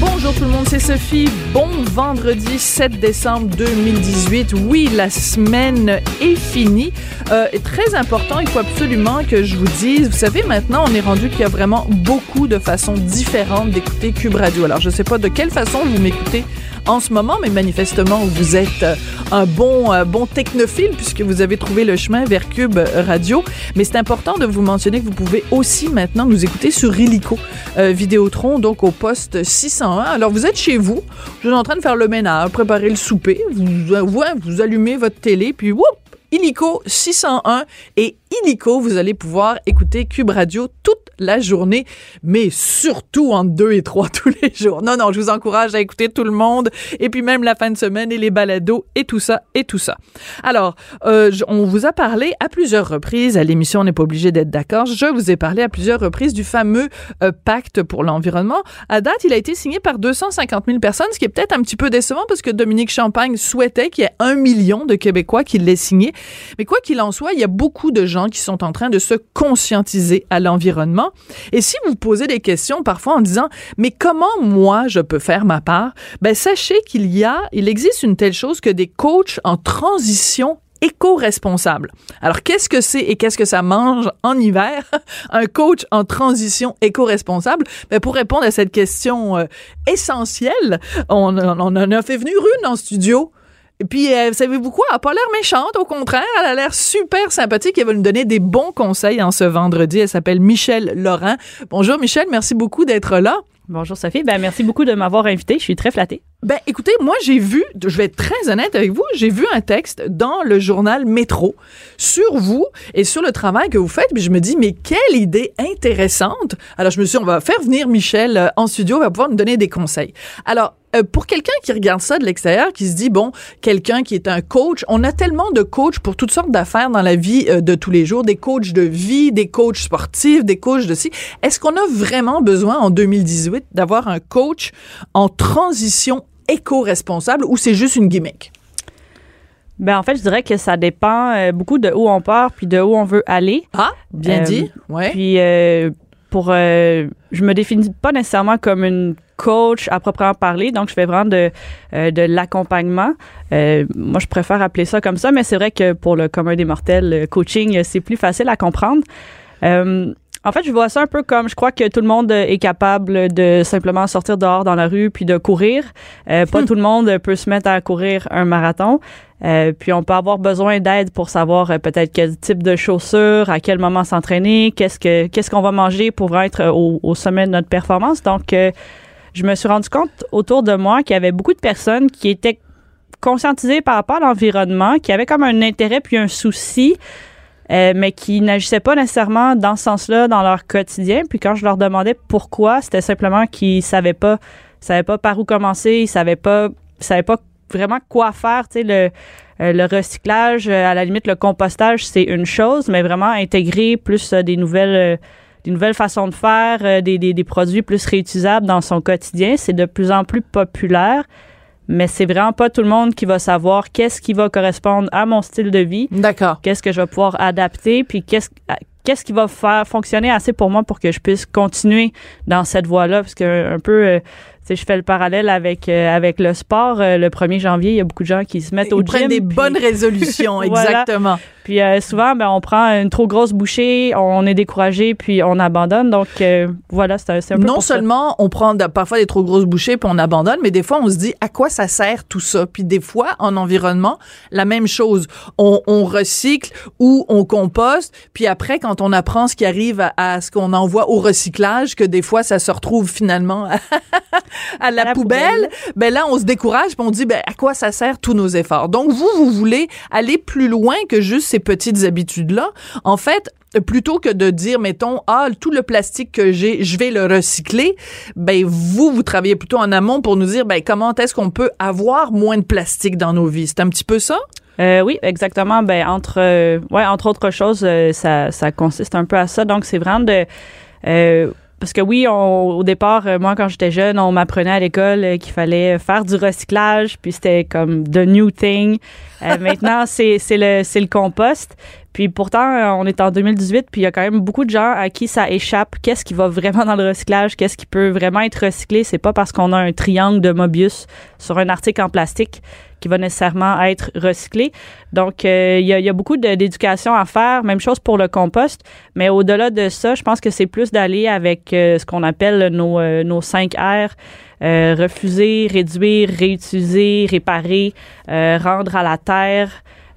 Bonjour tout le monde, c'est Sophie. Bon vendredi 7 décembre 2018. Oui, la semaine est finie. Euh, très important, il faut absolument que je vous dise, vous savez, maintenant, on est rendu qu'il y a vraiment beaucoup de façons différentes d'écouter Cube Radio. Alors, je ne sais pas de quelle façon vous m'écoutez en ce moment, mais manifestement, vous êtes euh, un bon, euh, bon technophile puisque vous avez trouvé le chemin vers Cube Radio. Mais c'est important de vous mentionner que vous pouvez aussi maintenant nous écouter sur Illico Vidéotron, donc au poste 601. Alors, vous êtes chez vous, vous êtes en train de faire le ménage, préparer le souper, vous, vous, vous allumez votre télé, puis whoop, illico 601 et illico, vous allez pouvoir écouter Cube Radio toute la journée, mais surtout en deux et trois tous les jours. Non, non, je vous encourage à écouter tout le monde et puis même la fin de semaine et les balados et tout ça et tout ça. Alors, euh, on vous a parlé à plusieurs reprises à l'émission, on n'est pas obligé d'être d'accord. Je vous ai parlé à plusieurs reprises du fameux euh, pacte pour l'environnement. À date, il a été signé par 250 000 personnes, ce qui est peut-être un petit peu décevant parce que Dominique Champagne souhaitait qu'il y ait un million de Québécois qui l'aient signé. Mais quoi qu'il en soit, il y a beaucoup de gens qui sont en train de se conscientiser à l'environnement. Et si vous posez des questions parfois en disant, mais comment moi je peux faire ma part? Ben, sachez qu'il y a, il existe une telle chose que des coachs en transition éco-responsable. Alors, qu'est-ce que c'est et qu'est-ce que ça mange en hiver? Un coach en transition éco-responsable? Ben, pour répondre à cette question euh, essentielle, on, on, en a fait venir une en studio. Et puis, euh, savez-vous quoi? Elle n'a pas l'air méchante, au contraire, elle a l'air super sympathique. Elle va nous donner des bons conseils en ce vendredi. Elle s'appelle Michelle Laurent. Bonjour Michelle, merci beaucoup d'être là. Bonjour Sophie, ben merci beaucoup de m'avoir invité. Je suis très flattée. Ben écoutez, moi j'ai vu, je vais être très honnête avec vous, j'ai vu un texte dans le journal Métro sur vous et sur le travail que vous faites, puis je me dis mais quelle idée intéressante. Alors je me suis dit on va faire venir Michel euh, en studio, il va pouvoir nous donner des conseils. Alors euh, pour quelqu'un qui regarde ça de l'extérieur, qui se dit bon, quelqu'un qui est un coach, on a tellement de coachs pour toutes sortes d'affaires dans la vie euh, de tous les jours, des coachs de vie, des coachs sportifs, des coachs de si. Est-ce qu'on a vraiment besoin en 2018 d'avoir un coach en transition éco-responsable ou c'est juste une gimmick? Ben en fait, je dirais que ça dépend euh, beaucoup de où on part puis de où on veut aller. Ah, bien dit. Ouais. Puis euh, pour euh, je me définis pas nécessairement comme une coach à proprement parler, donc je fais vraiment de de l'accompagnement. moi, je préfère appeler ça comme ça, mais c'est vrai que pour le commun des mortels, coaching c'est plus facile à comprendre. En fait, je vois ça un peu comme je crois que tout le monde est capable de simplement sortir dehors dans la rue puis de courir. Euh, pas hmm. tout le monde peut se mettre à courir un marathon. Euh, puis on peut avoir besoin d'aide pour savoir euh, peut-être quel type de chaussures, à quel moment s'entraîner, qu'est-ce que qu'est-ce qu'on va manger pour être au, au, sommet de notre performance. Donc, euh, je me suis rendu compte autour de moi qu'il y avait beaucoup de personnes qui étaient conscientisées par rapport à l'environnement, qui avaient comme un intérêt puis un souci euh, mais qui n'agissaient pas nécessairement dans ce sens-là dans leur quotidien. Puis quand je leur demandais pourquoi, c'était simplement qu'ils savaient pas, savaient pas par où commencer, ils savaient pas, savaient pas vraiment quoi faire. Tu sais, le, euh, le recyclage, euh, à la limite, le compostage, c'est une chose, mais vraiment intégrer plus des nouvelles des nouvelles façons de faire, des, des, des, produits plus réutilisables dans son quotidien. C'est de plus en plus populaire mais c'est vraiment pas tout le monde qui va savoir qu'est-ce qui va correspondre à mon style de vie. D'accord. Qu'est-ce que je vais pouvoir adapter, puis qu'est-ce qu'est-ce qui va faire fonctionner assez pour moi pour que je puisse continuer dans cette voie-là, parce que un peu euh, je fais le parallèle avec euh, avec le sport. Euh, le 1er janvier, il y a beaucoup de gens qui se mettent au Ils prennent des bonnes résolutions, exactement. Puis euh, souvent, ben, on prend une trop grosse bouchée, on est découragé, puis on abandonne. Donc voilà, c'est un, peu Non seulement on prend parfois des trop grosses bouchées puis on abandonne, mais des fois on se dit à quoi ça sert tout ça? Puis des fois en environnement, la même chose. On, on recycle ou on composte, puis après quand on apprend ce qui arrive à, à ce qu'on envoie au recyclage, que des fois ça se retrouve finalement à la, poubelle, ben là, on se décourage puis on dit, ben à quoi ça sert tous nos efforts? Donc, vous, vous voulez aller plus loin que juste ces petites habitudes-là. En fait, plutôt que de dire, mettons, ah, tout le plastique que j'ai, je vais le recycler, ben vous, vous travaillez plutôt en amont pour nous dire, ben comment est-ce qu'on peut avoir moins de plastique dans nos vies? C'est un petit peu ça? Euh, oui, exactement. Ben entre, euh, ouais, entre autres choses, euh, ça, ça consiste un peu à ça. Donc c'est vraiment de Euh, parce que oui, on, au départ, euh, moi, quand j'étais jeune, on m'apprenait à l'école euh, qu'il fallait faire du recyclage, puis c'était comme the new thing. Euh, maintenant, c'est c'est le c'est le compost. Puis pourtant, euh, on est en 2018, puis il y a quand même beaucoup de gens à qui ça échappe. Qu'est-ce qui va vraiment dans le recyclage? Qu'est-ce qui peut vraiment être recyclé? C'est pas parce qu'on a un triangle de Mobius sur un article en plastique qui va nécessairement être recyclé. Donc, euh, il y, a, beaucoup d'éducation à faire. Même chose pour le compost. Mais au-delà de ça, je pense que c'est plus d'aller avec euh, ce qu'on appelle nos, euh, nos 5 R. Refuser, réduire, réutiliser, réparer, rendre à la terre.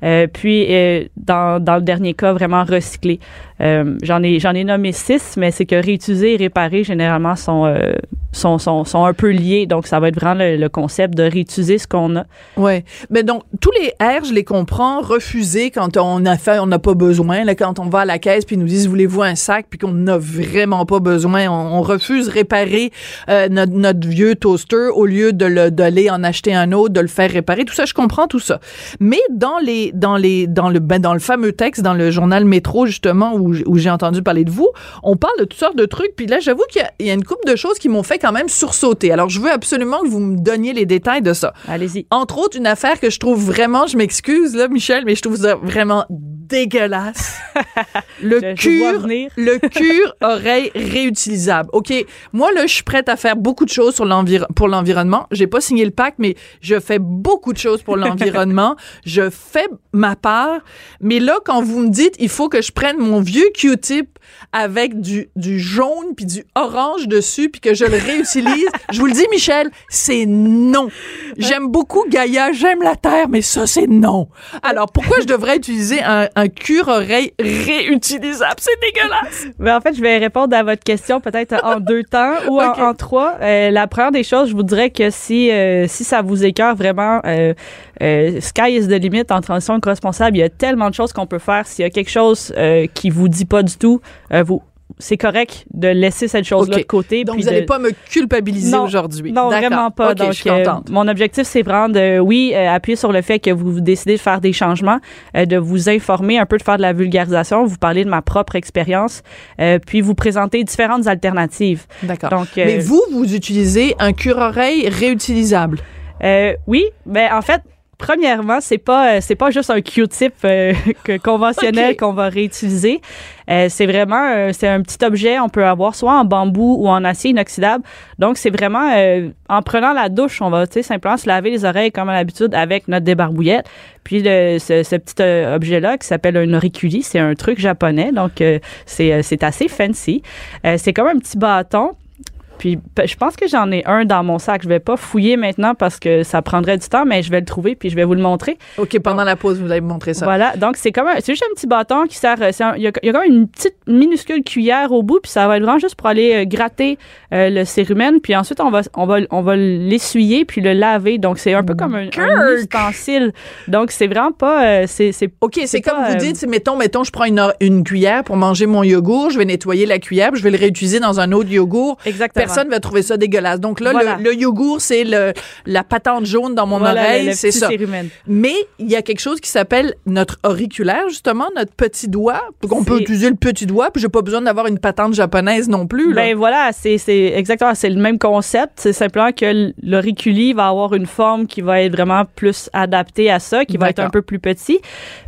Euh, puis, euh, dans, dans le dernier cas, vraiment recycler. Euh, j'en ai j'en ai nommé six, mais c'est que réutiliser et réparer généralement sont, euh, sont, sont, sont un peu liés. Donc, ça va être vraiment le, concept de réutiliser ce qu'on a. Ouais. Mais donc tous les R, je les comprends, refuser quand on a fait, on n'a pas besoin. Là, quand on va à la caisse puis ils nous disent voulez-vous un sac? Puis qu'on n'a vraiment pas besoin, on, on refuse réparer euh, notre, vieux toaster au lieu de le d'aller en acheter un autre, de le faire réparer. Tout ça, je comprends tout ça. Mais dans les dans les dans le ben, dans le fameux texte dans le journal Métro justement où, où j'ai entendu parler de vous, on parle de toutes sortes de trucs. Puis là, j'avoue qu'il y a- il y, a une couple de choses qui m'ont fait quand même sursauter. Alors, je veux absolument que vous me donniez les détails de ça. Allez-y. Entre autres, une affaire que je trouve vraiment, je m'excuse là, Michel, mais je trouve ça vraiment dégueulasse. Le Je- cure, le cure oreille réutilisable. Ok, moi là, je suis prête à faire beaucoup de choses sur pour l'environnement. J'ai pas signé le pacte, mais je fais beaucoup de choses pour l'environnement. je fais ma part, mais là, quand vous me dites, il faut que je prenne mon vieux Q-tip avec du, du jaune puis du orange dessus puis que je le réutilise, je vous le dis, Michel, c'est non. J'aime beaucoup Gaïa, j'aime la terre, mais ça, c'est non. Alors, pourquoi je devrais utiliser un, un cure-oreille réutilisable? C'est dégueulasse! Ben, en fait, je vais répondre à votre question peut-être en deux temps ou en, trois. Euh, la première des choses, je vous dirais que si euh, si ça vous écœure vraiment, euh, euh, sky is the limit en transition éco-responsable. Il y a tellement de choses qu'on peut faire. S'il y a quelque chose euh, qui vous dit pas du tout, euh, vous c'est correct de laisser cette chose-là de côté. Donc, vous n'allez de- pas me culpabiliser aujourd'hui. Non, vraiment pas. Donc, je suis euh, contente. mon objectif, c'est vraiment de, oui, euh, appuyer sur le fait que vous décidez de faire des changements, euh, de vous informer, un peu de faire de la vulgarisation, vous parler de ma propre expérience, euh, puis vous présenter différentes alternatives. D'accord. Donc, euh, Mais vous, vous utilisez un cure-oreille réutilisable. euh, oui, mais en fait, premièrement, c'est pas euh, c'est pas juste un Q-tip euh, conventionnel qu'on va réutiliser. Euh, c'est vraiment c'est un petit objet on peut avoir soit en bambou ou en acier inoxydable. Donc c'est vraiment euh, en prenant la douche, on va tu sais simplement se laver les oreilles comme à l'habitude avec notre débarbouillette. Puis le, ce, ce petit objet là qui s'appelle un auriculi, c'est un truc japonais donc c'est c'est assez fancy. C'est comme un petit bâton puis je pense que j'en ai un dans mon sac. Je vais pas fouiller maintenant parce que ça prendrait du temps, mais je vais le trouver puis je vais vous le montrer. OK, pendant la pause, vous allez me montrer ça. Voilà. Donc c'est comme un, c'est juste un petit bâton qui sert. euh, un- Il y, a, il y a comme une petite minuscule cuillère au bout, puis ça va être vraiment juste pour aller euh, gratter euh, le cérumen. Puis ensuite on va on va on va l'essuyer puis le laver. Donc c'est un peu comme un, un ustensile. Donc c'est vraiment pas. euh, c'est c'est OK, c'est comme pas, vous dites, mettons, mettons, je prends une, une cuillère pour manger mon yogourt, je vais nettoyer la cuillère, puis je vais le réutiliser dans un autre yogourt. exactement. Personne va trouver ça dégueulasse. Donc là, Voilà. le, le yogourt, c'est la patente jaune dans mon Voilà, oreille, le- le c'est ça. cérumen. Mais il y a quelque chose qui s'appelle notre auriculaire, justement, notre petit doigt. On peut utiliser le petit doigt, puis j'ai pas besoin d'avoir une patente japonaise non plus. Là. Ben voilà, c'est exactement c'est le même concept, c'est simplement que l'auriculi va avoir une forme qui va être vraiment plus adaptée à ça, qui va être un peu plus petit.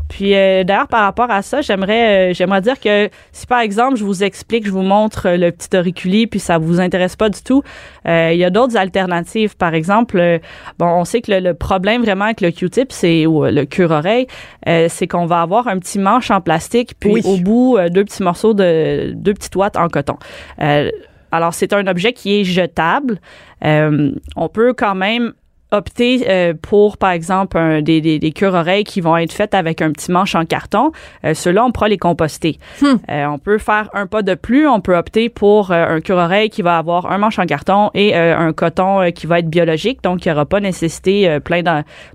Puis euh, d'ailleurs par rapport à ça, j'aimerais euh, j'aimerais dire que si par exemple je vous explique, je vous montre euh, le petit auriculi puis ça vous intéresse pas du tout, euh, il y a d'autres alternatives. Par exemple, euh, bon, on sait que le, le problème vraiment avec le Q-tip, c'est ou euh, le cure-oreille, euh, c'est qu'on va avoir un petit manche en plastique puis Oui. au bout deux petits morceaux de deux petites ouates en coton. Euh, alors, c'est un objet qui est jetable. Euh, on peut quand même opter euh, pour, par exemple, un- des, des, des cure-oreilles qui vont être faites avec un petit manche en carton. Euh, Ceux-là, on pourra les composter. Hmm. Euh, on peut faire un pas de plus. On peut opter pour euh, un cure-oreille qui va avoir un manche en carton et un coton qui va être biologique. Donc, il n'y aura pas nécessité plein,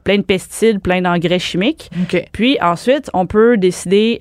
plein de pesticides, plein d'engrais chimiques. Puis ensuite, on peut décider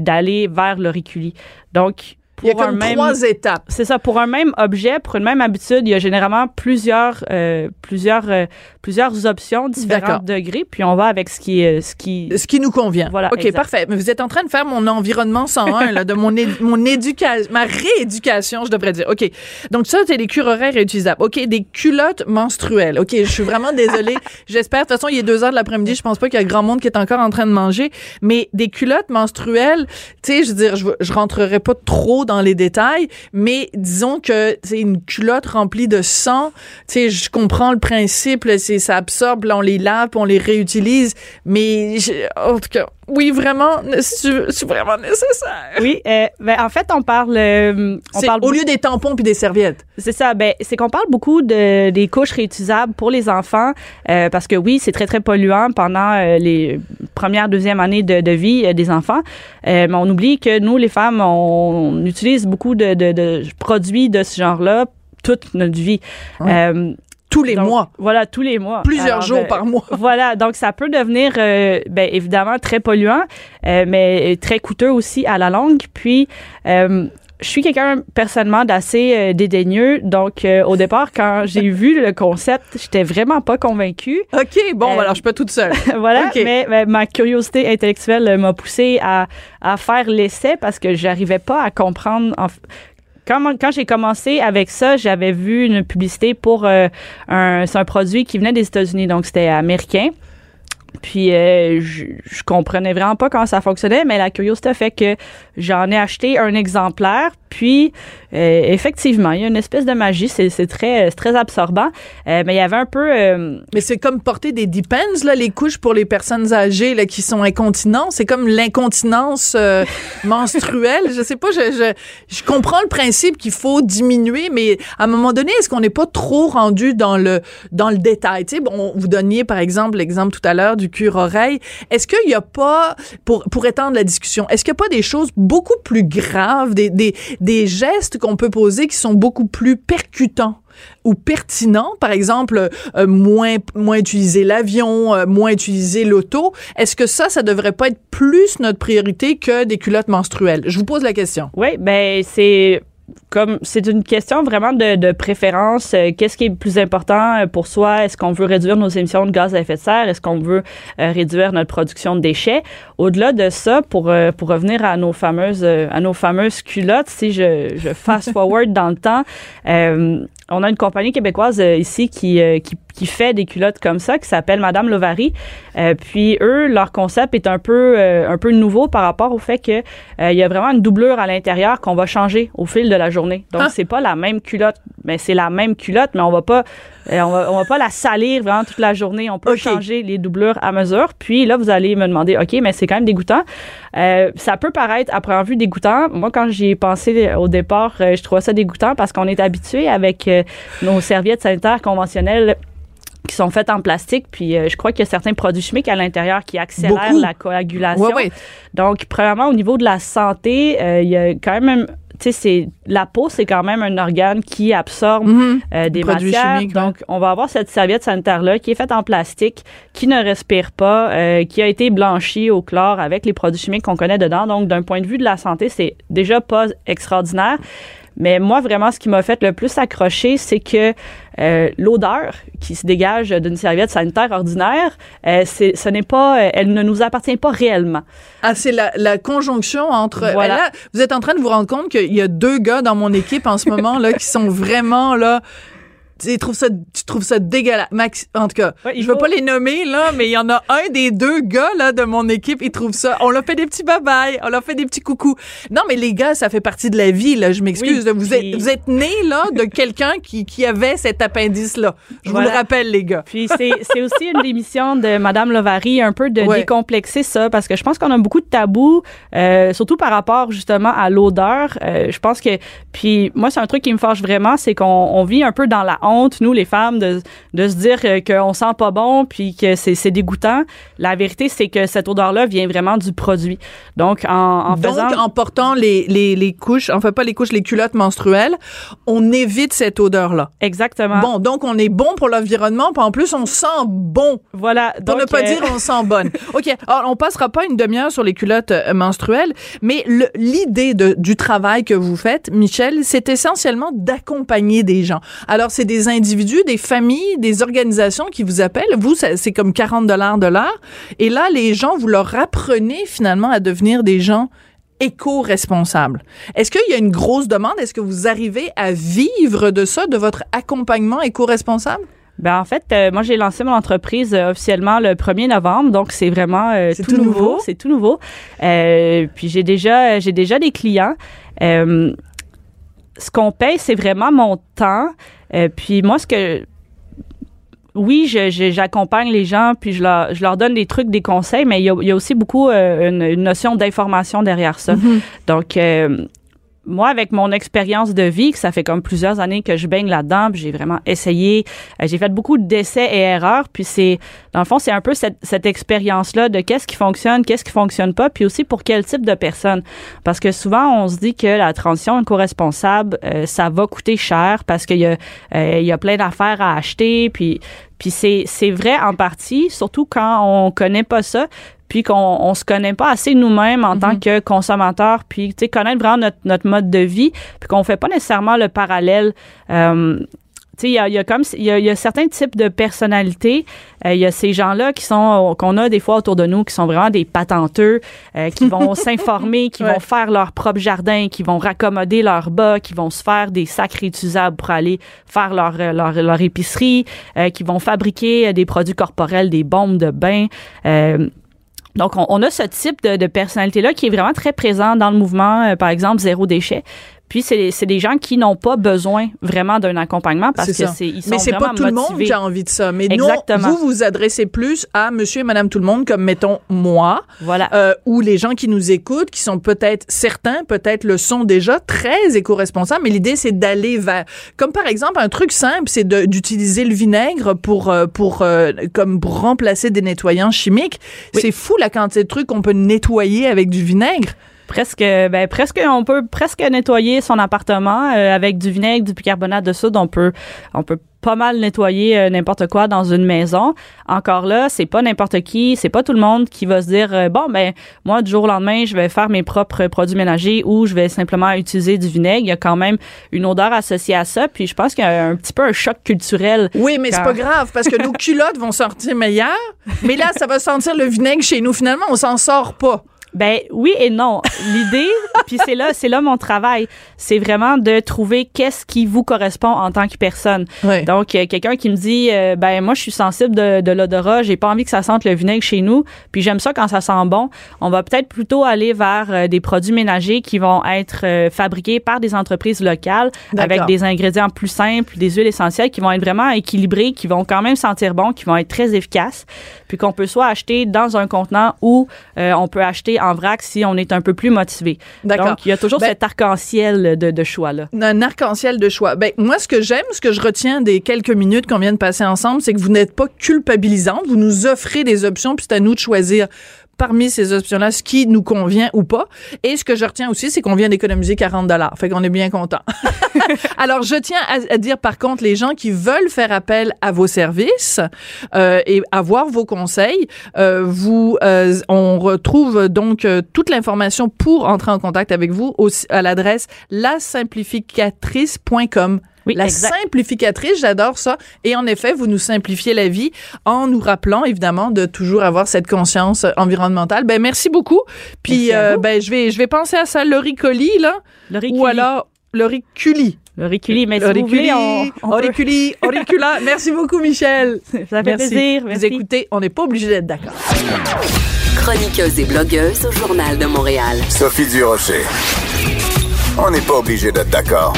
d'aller vers l'auriculi. Donc, il y a pour un comme même trois étapes. c'est ça pour un même objet, pour une même habitude, il y a généralement plusieurs euh, plusieurs euh, plusieurs options différents degrés, puis on va avec ce qui ce qui Ce qui nous convient. Voilà, OK, exact. parfait. Mais vous êtes en train de faire mon environnement 101, là, de mon, mon éducation, ma rééducation, je devrais dire. OK. Donc, ça, c'est des cures horaires réutilisables. OK, des culottes menstruelles. OK, je suis vraiment désolée. J'espère. De toute façon, il est deux heures de l'après-midi. Je pense pas qu'il y a grand monde qui est encore en train de manger. Mais des culottes menstruelles, tu sais, je veux dire, je, je rentrerai pas trop dans les détails, mais disons que c'est une culotte remplie de sang. Tu sais, je comprends le principe, c'est ça absorbe, là, on les lave, on les réutilise, mais je- en tout cas, oui, vraiment, c'est vraiment nécessaire. Oui, euh, ben, en fait, on parle euh, on parle au lieu des tampons puis des serviettes. C'est ça. Ben, c'est qu'on parle beaucoup de des couches réutilisables pour les enfants euh, parce que oui, c'est très très polluant pendant les premières deuxième années de, de vie euh, des enfants. Euh, mais on oublie que nous, les femmes, on, on utilise beaucoup de, de, de produits de ce genre-là toute notre vie. Euh, Tous les donc, mois. Voilà, tous les mois. Plusieurs Alors, jours euh, par mois. Voilà, donc ça peut devenir, euh, ben, évidemment, très polluant, euh, mais très coûteux aussi à la longue. Puis, je suis quelqu'un personnellement d'assez euh, dédaigneux, donc euh, au départ, quand j'ai vu le concept, j'étais vraiment pas convaincue. OK, bon, Euh, alors je suis pas toute seule. voilà, Ok. mais, mais ma curiosité intellectuelle m'a poussée à, à faire l'essai parce que j'arrivais pas à comprendre. en quand, quand j'ai commencé avec ça, j'avais vu une publicité pour euh, un, c'est un produit qui venait des États-Unis, donc c'était américain. Puis euh, je, je comprenais vraiment pas comment ça fonctionnait, mais la curiosité fait que j'en ai acheté un exemplaire. Puis euh, effectivement, il y a une espèce de magie, c'est c'est très c'est très absorbant, Euh, mais il y avait un peu euh, Mais c'est comme porter des depends, là, les couches pour les personnes âgées là, qui sont incontinents. C'est comme l'incontinence euh, menstruelle. Je sais pas, je, je, je comprends le principe qu'il faut diminuer, mais à un moment donné, est-ce qu'on n'est pas trop rendu dans le dans le détail? Tu sais, bon, vous donniez par exemple l'exemple tout à l'heure du cure-oreille. Est-ce qu'il n'y a pas, pour, pour étendre la discussion, est-ce qu'il n'y a pas des choses beaucoup plus graves, des, des, des gestes qu'on peut poser qui sont beaucoup plus percutants? ou pertinents, par exemple, euh, moins moins utiliser l'avion, euh, moins utiliser l'auto. Est-ce que ça, ça devrait pas être plus notre priorité que des culottes menstruelles? Je vous pose la question. Oui, ben c'est comme c'est une question vraiment de, de préférence. Euh, Qu'est-ce qui est le plus important euh, pour soi? Est-ce qu'on veut réduire nos émissions de gaz à effet de serre? Est-ce qu'on veut euh, réduire notre production de déchets? Au-delà de ça, pour pour revenir à nos fameuses à nos fameuses culottes, si je, je fast forward dans le temps, on a une compagnie québécoise euh, ici qui, euh, qui qui fait des culottes comme ça, qui s'appelle Madame Lovary. Euh, puis eux, leur concept est un peu euh, un peu nouveau par rapport au fait que euh, il y a vraiment une doublure à l'intérieur qu'on va changer au fil de la journée. Donc Ah. c'est pas la même culotte, mais c'est la même culotte, mais on va pas on va on va pas la salir vraiment toute la journée. On peut changer les doublures à mesure. Puis là, vous allez me demander, ok, mais c'est quand même dégoûtant. Euh, ça peut paraître à première vue dégoûtant. Moi, quand j'y ai pensé au départ, euh, je trouvais ça dégoûtant parce qu'on est habitué avec euh, nos serviettes sanitaires conventionnelles qui sont faites en plastique, puis euh, je crois qu'il y a certains produits chimiques à l'intérieur qui accélèrent Beaucoup. la coagulation. Ouais, ouais. Donc, premièrement, au niveau de la santé, euh, il y a quand même, tu sais, c'est la peau, c'est quand même un organe qui absorbe Mhm. euh, des Produits matières. chimiques, ouais. Donc, on va avoir cette serviette sanitaire-là qui est faite en plastique, qui ne respire pas, euh, qui a été blanchie au chlore avec les produits chimiques qu'on connaît dedans. Donc, d'un point de vue de la santé, c'est déjà pas extraordinaire. Mais moi, vraiment, ce qui m'a fait le plus accrocher, c'est que euh, l'odeur qui se dégage d'une serviette sanitaire ordinaire, euh, c'est, ce n'est pas, euh, elle ne nous appartient pas réellement. Ah, c'est la, la conjonction entre. Voilà. Ben là, vous êtes en train de vous rendre compte qu'il y a deux gars dans mon équipe en ce moment là qui sont vraiment là. Tu trouves ça, tu trouves ça dégueulasse. Max, en tout cas, Ouais, je veux faut- pas les nommer là, mais il y en a un des deux gars là de mon équipe, il trouve ça. On leur fait des petits bye bye, on leur fait des petits coucous. Non, mais les gars, ça fait partie de la vie là. Je m'excuse. Oui, vous puis- êtes, vous êtes nés là de quelqu'un qui, qui avait cet appendice là. Je vous le rappelle, les gars. Puis c'est, c'est aussi une des missions de Madame Lovary, un peu de Ouais. décomplexer ça, parce que je pense qu'on a beaucoup de tabous, euh, surtout par rapport justement à l'odeur. Euh, je pense que, puis moi, c'est un truc qui me fâche vraiment, c'est qu'on on vit un peu dans la honte, nous, les femmes, de, de se dire qu'on sent pas bon puis que c'est dégoûtant. La vérité, c'est que cette odeur-là vient vraiment du produit. Donc, en, en Donc, en portant les, les, les couches, enfin pas les couches, les culottes menstruelles, on évite cette odeur-là. Exactement. Bon, donc on est bon pour l'environnement, puis en plus on sent bon. Voilà. Pour donc, ne pas euh, dire on sent bonne. OK. Alors, on passera pas une demi-heure sur les culottes euh, menstruelles, mais l'idée du travail que vous faites, Michel, c'est essentiellement d'accompagner des gens. Alors, c'est des individus, des familles, des organisations qui vous appellent. Vous, c'est comme 40 dollars de l'heure. Et là, les gens, vous leur apprenez finalement à devenir des gens éco-responsables. Est-ce qu'il y a une grosse demande? Est-ce que vous arrivez à vivre de ça, de votre accompagnement éco-responsable? Ben en fait, euh, moi j'ai lancé mon entreprise euh, officiellement le 1er novembre, donc c'est vraiment euh, tout, tout nouveau. nouveau? C'est tout nouveau. Puis j'ai déjà j'ai déjà des clients. Ce qu'on paye, c'est vraiment mon temps. Euh, puis moi, ce que oui, j'accompagne les gens, puis je leur, je leur donne des trucs, des conseils, mais il y a, il y a aussi beaucoup euh, une, une notion d'information derrière ça. Donc, euh, moi, avec mon expérience de vie, que ça fait comme plusieurs années que je baigne là-dedans, j'ai vraiment essayé, euh, j'ai fait beaucoup d'essais et erreurs, puis c'est, dans le fond, c'est un peu cette, cette expérience-là de qu'est-ce qui fonctionne, qu'est-ce qui fonctionne pas, puis aussi pour quel type de personne. Parce que souvent, on se dit que la transition éco-responsable, euh, ça va coûter cher parce qu'il y a, euh, y a plein d'affaires à acheter, puis, puis c'est, c'est vrai en partie, surtout quand on connaît pas ça, puis qu'on on se connaît pas assez nous-mêmes en tant que consommateurs, puis tu sais connaître vraiment notre, notre mode de vie, puis qu'on fait pas nécessairement le parallèle. Euh, tu sais, il y a, il y a comme il y a, y a certains types de personnalités. Euh, Il y a ces gens-là qui sont qu'on a des fois autour de nous qui sont vraiment des patenteux, euh, qui vont s'informer, qui Ouais. vont faire leur propre jardin, qui vont raccommoder leurs bas, qui vont se faire des sacs réutilisables pour aller faire leur euh, leur, leur épicerie, euh, qui vont fabriquer euh, des produits corporels, des bombes de bain. Donc, on, a ce type de, de personnalité-là qui est vraiment très présent dans le mouvement, euh, par exemple, zéro déchet. Puis, c'est c'est des gens qui n'ont pas besoin vraiment d'un accompagnement parce que c'est ils sont Mais c'est pas tout le monde qui a envie de ça. Mais Exactement. non, vous vous adressez plus à monsieur et madame tout le monde, comme mettons moi, Voilà. euh, ou les gens qui nous écoutent, qui sont peut-être certains, peut-être le sont déjà très éco-responsables, mais l'idée c'est d'aller vers, comme par exemple un truc simple, c'est d'utiliser le vinaigre pour euh, pour euh, comme pour remplacer des nettoyants chimiques. Oui. C'est fou la quantité de trucs qu'on peut nettoyer avec du vinaigre. Presque, ben presque, on peut presque nettoyer son appartement euh, avec du vinaigre, du bicarbonate de soude. On peut, on peut pas mal nettoyer euh, n'importe quoi dans une maison. Encore là, c'est pas n'importe qui, c'est pas tout le monde qui va se dire euh, bon ben moi du jour au lendemain je vais faire mes propres produits ménagers ou je vais simplement utiliser du vinaigre. Il y a quand même une odeur associée à ça. Puis je pense qu'il y a un petit peu un choc culturel. Oui, mais c'est pas grave parce que nos culottes vont sortir meilleures, mais là ça va sentir le vinaigre chez nous. Finalement, on s'en sort pas. Ben oui et non. L'idée, puis c'est là, c'est là mon travail, c'est vraiment de trouver qu'est-ce qui vous correspond en tant que personne. Donc euh, quelqu'un qui me dit, euh, ben moi je suis sensible de, de l'odorat, j'ai pas envie que ça sente le vinaigre chez nous, puis j'aime ça quand ça sent bon. On va peut-être plutôt aller vers euh, des produits ménagers qui vont être euh, fabriqués par des entreprises locales avec des ingrédients plus simples, des huiles essentielles qui vont être vraiment équilibrées, qui vont quand même sentir bon, qui vont être très efficaces, puis qu'on peut soit acheter dans un contenant ou on peut acheter en vrac si on est un peu plus motivé. Donc, il y a toujours Ben- cet arc-en-ciel de, de choix-là. un arc-en-ciel de choix. Ben moi, ce que j'aime, ce que je retiens des quelques minutes qu'on vient de passer ensemble, c'est que vous n'êtes pas culpabilisante. Vous nous offrez des options, puis c'est à nous de choisir parmi ces options-là ce qui nous convient ou pas. Et ce que je retiens aussi, c'est qu'on vient d'économiser 40 dollars. Fait qu'on est bien content. Alors, je tiens à, dire par contre, les gens qui veulent faire appel à vos services euh, et avoir vos conseils, euh, vous, euh, on retrouve donc euh, toute l'information pour entrer en contact avec vous au- à l'adresse lasimplificatrice.com. Oui, la exact. simplificatrice, j'adore ça. Et en effet, vous nous simplifiez la vie en nous rappelant évidemment de toujours avoir cette conscience environnementale. Ben merci beaucoup. Puis Merci euh, vous. ben je vais je vais penser à ça l'auricoli là ou alors l'auriculi. Le riculi, mais si vous voulez, on, on peut- auriculi, auricula. Merci beaucoup Michel. Ça fait Merci. plaisir. Vous Merci. écoutez, on n'est pas obligé d'être d'accord. Chroniqueuse et blogueuse au Journal de Montréal. Sophie Durocher. On n'est pas obligé d'être d'accord.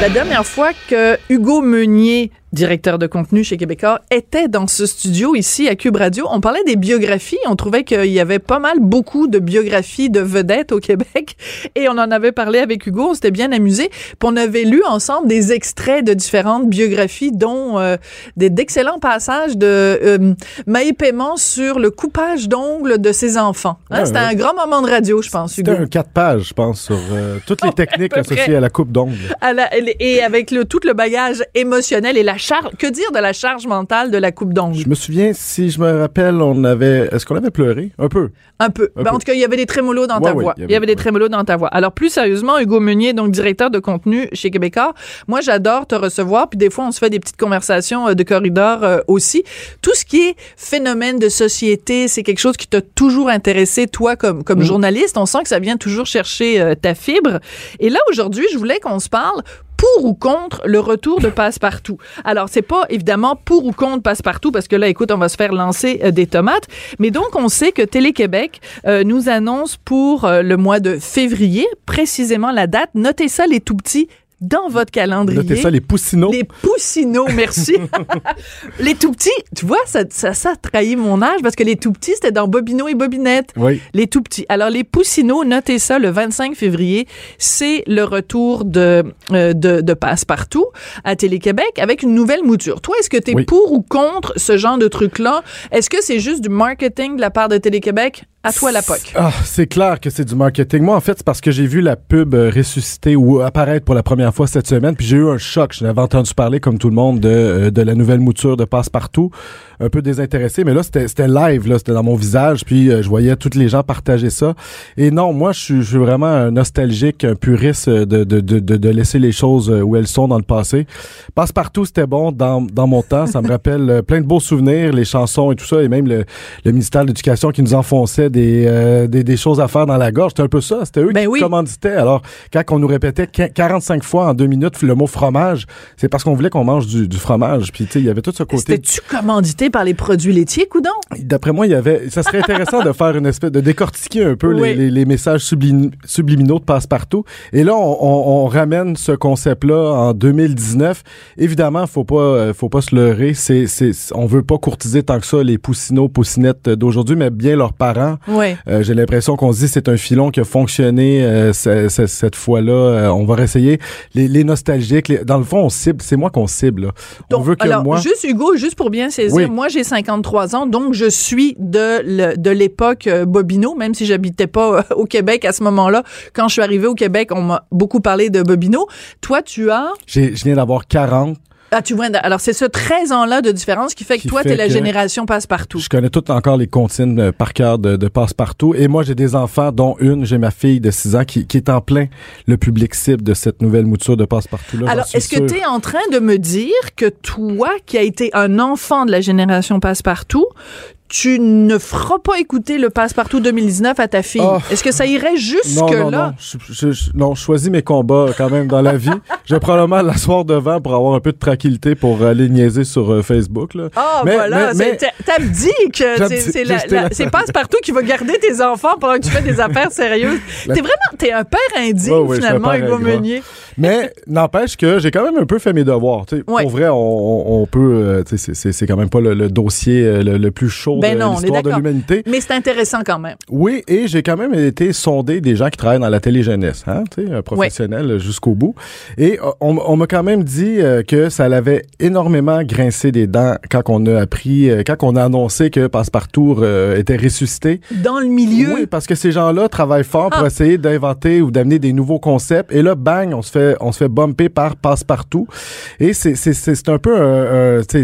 La dernière fois que Hugo Meunier directeur de contenu chez Québécois, était dans ce studio ici à Cube Radio. On parlait des biographies. On trouvait qu'il y avait pas mal beaucoup de biographies de vedettes au Québec. Et on en avait parlé avec Hugo. On s'était bien amusé. Puis on avait lu ensemble des extraits de différentes biographies, dont euh, des d'excellents passages de euh, Maë Paiement sur le coupage d'ongles de ses enfants. Hein, Ouais, C'était ouais. un grand moment de radio, je pense, Hugo. C'était un 4 pages, je pense, sur euh, toutes les techniques associées près. à la coupe d'ongles. La- et avec le, tout le bagage émotionnel et la charge, que dire de la charge mentale de la coupe d'ongles? Je me souviens, si je me rappelle, on avait. Est-ce qu'on avait pleuré? Un peu. Un peu. Un Ben, peu. En tout cas, il y avait des trémolos dans Ouais, ta voix. il y Il y avait- des trémolos dans ta voix. Alors, plus sérieusement, Hugo Meunier, donc directeur de contenu chez Québécois, moi, j'adore te recevoir. Puis des fois, on se fait des petites conversations euh, de corridor euh, aussi. Tout ce qui est phénomène de société, c'est quelque chose qui t'a toujours intéressé, toi, comme, comme Mm. journaliste. On sent que ça vient toujours chercher euh, ta fibre. Et là, aujourd'hui, je voulais qu'on se parle pour ou contre le retour de Passepartout. Alors, c'est pas évidemment pour ou contre Passepartout, parce que là, écoute, on va se faire lancer euh, des tomates. Mais donc, on sait que Télé-Québec euh, nous annonce pour euh, le mois de février, précisément la date. Notez ça, les tout petits, dans votre calendrier. Notez ça, les poussinots. Les poussinots, merci. les tout petits, tu vois, ça, ça, ça trahit mon âge parce que les tout petits, c'était dans Bobino et Bobinette. Oui. Les tout petits. Alors, les Poussinots, notez ça, le 25 février, c'est le retour de, euh, de, de Passe-Partout à Télé-Québec avec une nouvelle mouture. Toi, est-ce que tu es Oui. pour ou contre ce genre de truc-là? Est-ce que c'est juste du marketing de la part de Télé-Québec? Ah, c'est clair que c'est du marketing. Moi, en fait, c'est parce que j'ai vu la pub euh, ressusciter ou apparaître pour la première fois cette semaine, puis j'ai eu un choc. Je n'avais entendu parler, comme tout le monde, de, euh, de la nouvelle mouture de Passe-Partout. Un peu désintéressé, mais là, c'était live, là, c'était dans mon visage, puis euh, je voyais tous les gens partager ça. Et non, moi, je suis, je suis vraiment un nostalgique, un puriste de, de, de, de, laisser les choses où elles sont dans le passé. Passe-Partout, c'était bon dans, dans mon temps. Ça me rappelle plein de beaux souvenirs, les chansons et tout ça, et même le, le ministère de l'Éducation qui nous enfonçait euh, des, des choses à faire dans la gorge. C'était un peu ça. C'était eux Ben qui oui. commanditaient. Alors, quand on nous répétait qu- 45 fois en deux minutes le mot fromage, c'est parce qu'on voulait qu'on mange du, du fromage. Puis, tu sais, il y avait tout ce côté. C'était-tu commandité par les produits laitiers, coudon? D'après moi, il y avait. Ça serait intéressant de faire une espèce de décortiquer un peu Oui. les, les, les messages sublim- subliminaux de passe-partout. Et là, on, on, on ramène ce concept-là en 2019. Évidemment, faut pas, euh, faut pas se leurrer. C'est, c'est, on veut pas courtiser tant que ça les poussinots, poussinettes d'aujourd'hui, mais bien leurs parents. Euh, J'ai l'impression qu'on se dit c'est un filon qui a fonctionné euh, ce- ce- cette fois-là. Euh, on va réessayer les, les nostalgiques. les- dans le fond, on cible. C'est moi qu'on cible. là. on Donc, veut que alors, moi. juste Hugo, juste pour bien saisir, Oui. moi j'ai 53 ans, donc je suis de le- de l'époque euh, Bobino, même si j'habitais pas euh, au Québec à ce moment-là. Quand je suis arrivée au Québec, on m'a beaucoup parlé de Bobino. Toi, tu as j'ai- Je viens d'avoir 40. Ah tu vois alors c'est ce 13 ans-là de différence qui fait que Qui toi fait t'es la génération passe-partout. Je connais toutes encore les comptines euh, par cœur de, de passe-partout. Et moi, j'ai des enfants, dont une, j'ai ma fille de 6 ans qui, qui est en plein le public cible de cette nouvelle mouture de passe-partout. Alors, est-ce que tu es en train de me dire que toi, qui as été un enfant de la génération passe-partout, tu ne feras pas écouter le passe-partout 2019 à ta fille? Oh. Est-ce que ça irait jusque-là? non, non. Je, je- je- non, je choisis mes combats quand même dans la vie. Je vais probablement l'asseoir devant pour avoir un peu de tranquillité pour aller niaiser sur euh, Là. Ah, Mais- voilà. t'as-. C'est J'abdique, c'est passe-partout qui va garder tes enfants pendant que tu fais des affaires sérieuses. T'es vraiment, t'es un père indigne, finalement, Hugo. Meunier. Mais n'empêche que j'ai quand même un peu fait mes devoirs. Ouais. Pour vrai, on, on- peut. euh, c'est- quand même pas le, le dossier euh, le, le plus chaud Ben de non, on est l'histoire de l'humanité. Mais c'est intéressant quand même. Oui, et j'ai quand même été sondé des gens qui travaillent dans la télé-jeunesse, hein, un professionnel jusqu'au bout. Et euh, on, on m'a quand même dit que ça l'avait énormément grincé des dents quand on a appris, quand on a annoncé que Passepartout était ressuscité. Dans le milieu? Oui, parce que ces gens-là travaillent fort pour Ah. essayer d'inventer ou d'amener des nouveaux concepts. Et là, bang, on se fait, on se fait bumper par passe-partout. Et c'est, c'est, c'est, un peu,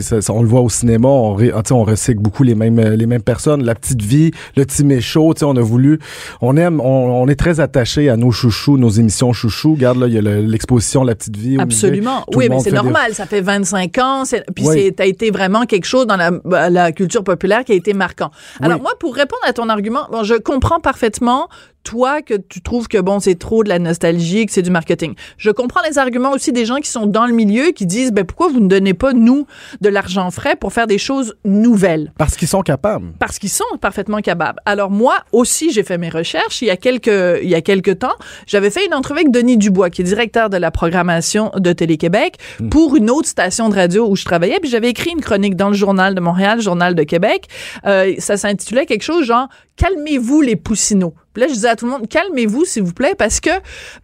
ça- on le voit au cinéma, on, ré- ah, on recycle beaucoup les mêmes, euh, les mêmes personnes. La petite vie, le petit méchot, tu sais, on a voulu, on aime, on, on est très attaché à nos chouchous, nos émissions chouchous. Regarde là, il y a le- l'exposition La petite vie. musée. Absolument. Oui, mais c'est des- normal. Ça fait 25 ans. Puis Oui. c'est, t'as été vraiment quelque chose dans la, la culture populaire qui a été marquant. Alors, Oui. moi, pour répondre à ton argument, bon, je comprends parfaitement toi que tu trouves que bon c'est trop de la nostalgie que c'est du marketing. Je comprends les arguments aussi des gens qui sont dans le milieu qui disent ben pourquoi vous ne donnez pas nous de l'argent frais pour faire des choses nouvelles? Parce qu'ils sont capables. parce qu'ils sont parfaitement capables. Alors moi aussi j'ai fait mes recherches il y a quelques il y a quelques temps, j'avais fait une entrevue avec Denis Dubois qui est directeur de la programmation de Télé-Québec pour une autre station de radio où je travaillais puis j'avais écrit une chronique dans le journal de Montréal, journal de Québec. Euh, ça s'intitulait quelque chose genre calmez-vous les poussinots. Puis là je disais à tout le monde calmez-vous s'il vous plaît parce que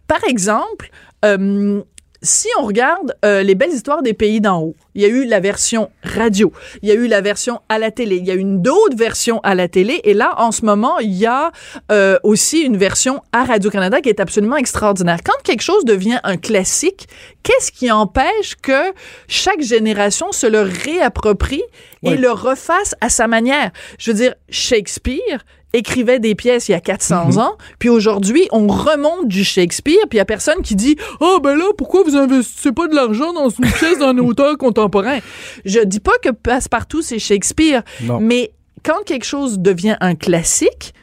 par exemple euh, si on regarde euh, les belles histoires des pays d'en haut, il y a eu la version radio, il y a eu la version à la télé, il y a eu une d'autres versions à la télé, et là, en ce moment, il y a euh, aussi une version à Radio-Canada qui est absolument extraordinaire. Quand quelque chose devient un classique, qu'est-ce qui empêche que chaque génération se le réapproprie et Oui. le refasse à sa manière? Je veux dire, Shakespeare écrivait des pièces il y a 400 Mhm. ans, puis aujourd'hui, on remonte du Shakespeare, puis il y a personne qui dit « Ah, ben là, pourquoi vous investissez pas de l'argent dans une pièce d'un auteur contemporain? » Je dis pas que Passepartout, c'est Shakespeare, Non. mais quand quelque chose devient un classique,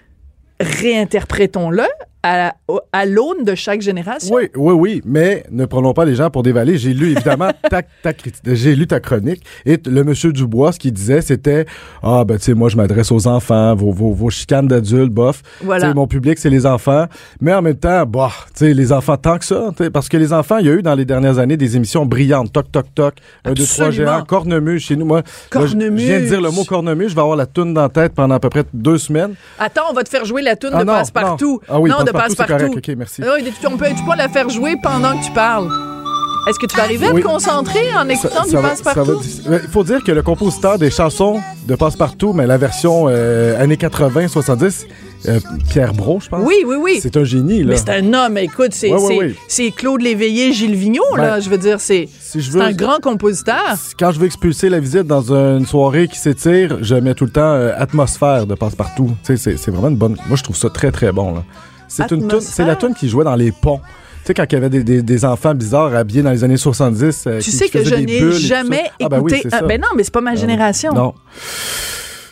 réinterprétons-le à, à l'aune de chaque génération. Oui, oui, oui, mais ne prenons pas les gens pour des valets. J'ai lu évidemment ta, ta critique, j'ai lu ta chronique et le monsieur Dubois, ce qu'il disait, c'était ah ben tu sais moi je m'adresse aux enfants, vos vos, vos chicanes d'adultes, bof. Voilà. Mon public c'est les enfants, mais en même temps, bah, tu sais les enfants tant que ça, parce que les enfants, il y a eu dans les dernières années des émissions brillantes, toc toc toc, un deux trois Absolument. géants, cornemuse chez nous. Moi, là, je- viens de dire le mot cornemuse, je vais avoir la toune dans la tête pendant à peu près deux semaines. Attends, on va te faire jouer la toune Ah de non, Passepartout. non. Ah oui, non, de Correct. Ok, merci. Ah oui, on peut, tu la faire jouer pendant que tu parles. Est-ce que tu vas arriver à Oui. te concentrer en écoutant du va- Passepartout? Il faut dire que le compositeur des chansons de Passepartout, mais la version euh, années 80-70, euh, Pierre Brault, je pense. Oui, oui, oui. C'est un génie, là. Mais c'est un homme, écoute, c'est c'est Claude Léveillé, Gilles Vigneault, là. Ben, Je veux dire, c'est Si un grand compositeur. quand je veux expulser la visite dans une soirée qui s'étire, je mets tout le temps euh, atmosphère de Passepartout. C'est vraiment une bonne. Moi, je trouve ça très, très bon, là. C'est une toune- c'est la tune qui jouait dans les ponts. Tu sais, quand il y avait des, des- des enfants bizarres habillés dans les années 70. euh, Tu qui- sais qui que je n'ai jamais Ah, ben oui, écouté. Ah, ben non, mais c'est pas ma génération. Non.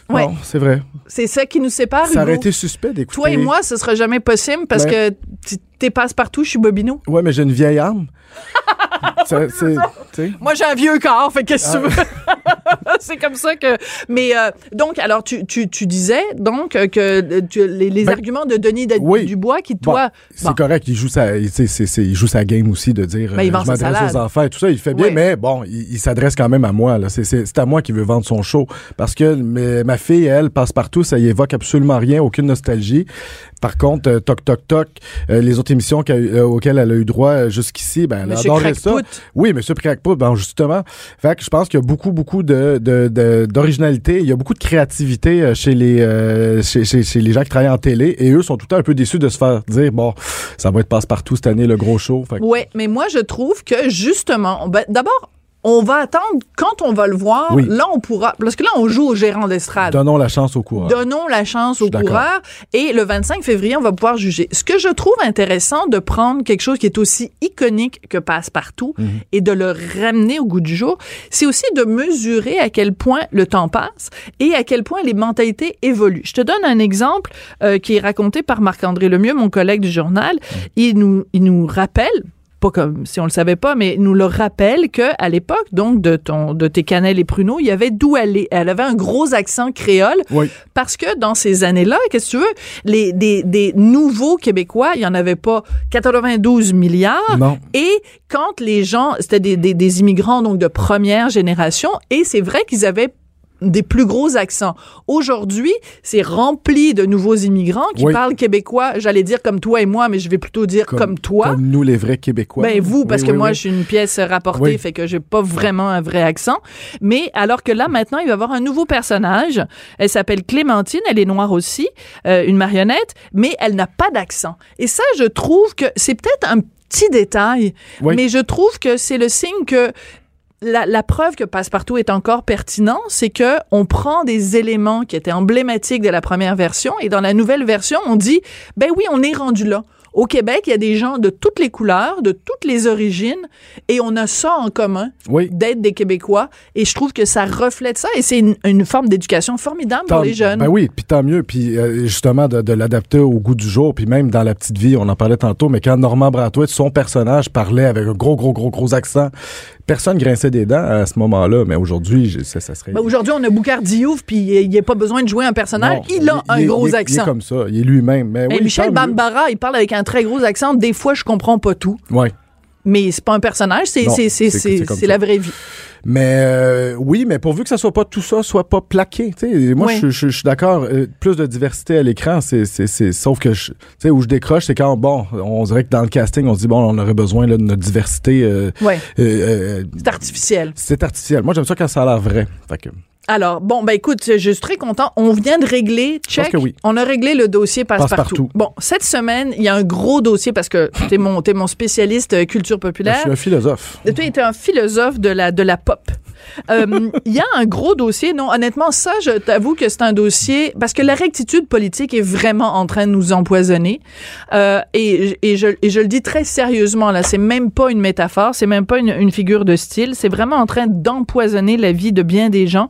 Ouais. Non, c'est vrai. C'est ça qui nous sépare. Ça aurait été suspect d'écouter. Toi et moi, ce sera jamais possible parce Ben. que tu- t'es passe-partout, je suis Bobino. Ouais, mais j'ai une vieille. Ça, sais. Moi, j'ai un vieux corps, fait qu'est-ce que tu Ah. veux? c'est comme ça que. Mais euh, donc, alors, tu, tu, tu disais donc euh, que euh, tu- les, les Ben, arguments de Denis oui. Dubois qui, Bon, toi. c'est bon, correct, il joue sa, il, c'est- c'est- c'est- il joue sa game aussi de dire Ben, il euh, je m'adresse aux enfants et tout ça, il fait bien, Oui. mais bon, il, il s'adresse quand même à moi. Là. C'est, c'est, c'est à moi qui veut vendre son show. Parce que mais, ma fille, elle, passe partout, ça y évoque absolument rien, aucune nostalgie. Par contre, euh, Toc Toc Toc, les autres émissions auxquelles elle a eu droit jusqu'ici, ben, elle Monsieur adorait ça. Oui, Monsieur Crackpot, ben justement. Fait que je pense qu'il y a beaucoup, beaucoup d'originalité. Il y a beaucoup de créativité euh, chez les euh, chez, les gens qui travaillent en télé. Et eux sont tout le temps un peu déçus de se faire dire bon, ça va être passe-partout cette année, le gros show. Ouais, mais moi, je trouve que justement, ben, d'abord, on va attendre quand on va le voir. Oui. Là, on pourra. Parce que là, on joue au gérant d'estrade. Donnons la chance au courant. Donnons la chance d'accord. coureurs et le 25 février, on va pouvoir juger. Ce que je trouve intéressant de prendre quelque chose qui est aussi iconique que Passe-Partout Mhm. et de le ramener au goût du jour, c'est aussi de mesurer à quel point le temps passe et à quel point les mentalités évoluent. Je te donne un exemple euh, qui est raconté par Marc-André Lemieux, mon collègue du journal. Mhm. Il nous, il nous rappelle pas comme si on le savait pas, mais nous le rappelle que à l'époque, donc de ton, de tes cannelles et pruneaux, il y avait d'où aller. Elle avait un gros accent créole Oui. parce que dans ces années-là, qu'est-ce que tu veux, les, des, des nouveaux Québécois, il y en avait pas 92 milliards. Non. Et quand les gens, c'était des, des, des immigrants donc de première génération, et c'est vrai qu'ils avaient des plus gros accents. Aujourd'hui, c'est rempli de nouveaux immigrants qui Oui. parlent québécois, j'allais dire comme toi et moi, mais je vais plutôt dire comme, toi. Comme nous, les vrais Québécois. Ben vous, parce Oui, que oui, moi, je suis une pièce rapportée, fait que j'ai pas vraiment un vrai accent. Mais alors que là, maintenant, il va y avoir un nouveau personnage. Elle s'appelle Clémentine, elle est noire aussi, euh, une marionnette, mais elle n'a pas d'accent. Et ça, je trouve que c'est peut-être un petit détail, Oui. mais je trouve que c'est le signe que la, la preuve que Passepartout est encore pertinent, c'est que on prend des éléments qui étaient emblématiques de la première version et dans la nouvelle version, on dit ben oui, on est rendu là. Au Québec, il y a des gens de toutes les couleurs, de toutes les origines, et on a ça en commun, Oui. d'être des Québécois. Et je trouve que ça reflète ça, et c'est une, une forme d'éducation formidable Tant- pour les jeunes. Ben oui, puis tant mieux. Puis euh, justement, de, de l'adapter au goût du jour. Puis même dans La Petite Vie, on en parlait tantôt, mais quand Normand Bratoit, son personnage, parlait avec un gros, gros, gros, gros accent, personne grinçait des dents à ce moment-là. Mais aujourd'hui, ça, ça serait... Ben, Aujourd'hui, on a Boucard Diouf, puis il n'y a pas besoin de jouer un personnage. Non, il a un gros il est- Il accent. est comme ça. Il est lui-même. Mais Et oui, Michel mieux. Bambara, il parle avec un très gros accent. Des fois, je comprends pas tout. Ouais. Mais c'est pas un personnage, c'est la vraie vie. Mais euh, oui, mais pourvu que ça soit pas tout ça, soit pas plaqué. Tu sais, moi, Oui. je, je- je suis d'accord. euh, plus de diversité à l'écran, c'est, c'est, c'est, sauf que, je- tu sais, où je décroche, c'est quand bon, on dirait que dans le casting, on se dit bon, on aurait besoin là, de notre diversité. euh, Ouais, euh, euh, c'est artificiel. c'est artificiel. Moi, j'aime ça quand ça a l'air vrai. Fait que, Alors, bon, ben écoute, je suis très content. On vient de régler, check. que oui. On a réglé le dossier passe-partout. Passe-partout. Bon, cette semaine, il y a un gros dossier parce que t'es mon, t'es mon spécialiste euh, culture je populaire. suis un philosophe. Toi, tu es un philosophe de la, de la pop. Euh, Il y a un gros dossier. Non, honnêtement, ça, je t'avoue que c'est un dossier parce que la rectitude politique est vraiment en train de nous empoisonner. Euh, et, et, je, et je le dis très sérieusement, là, c'est même pas une métaphore, c'est même pas une, une figure de style, c'est vraiment en train d'empoisonner la vie de bien des gens.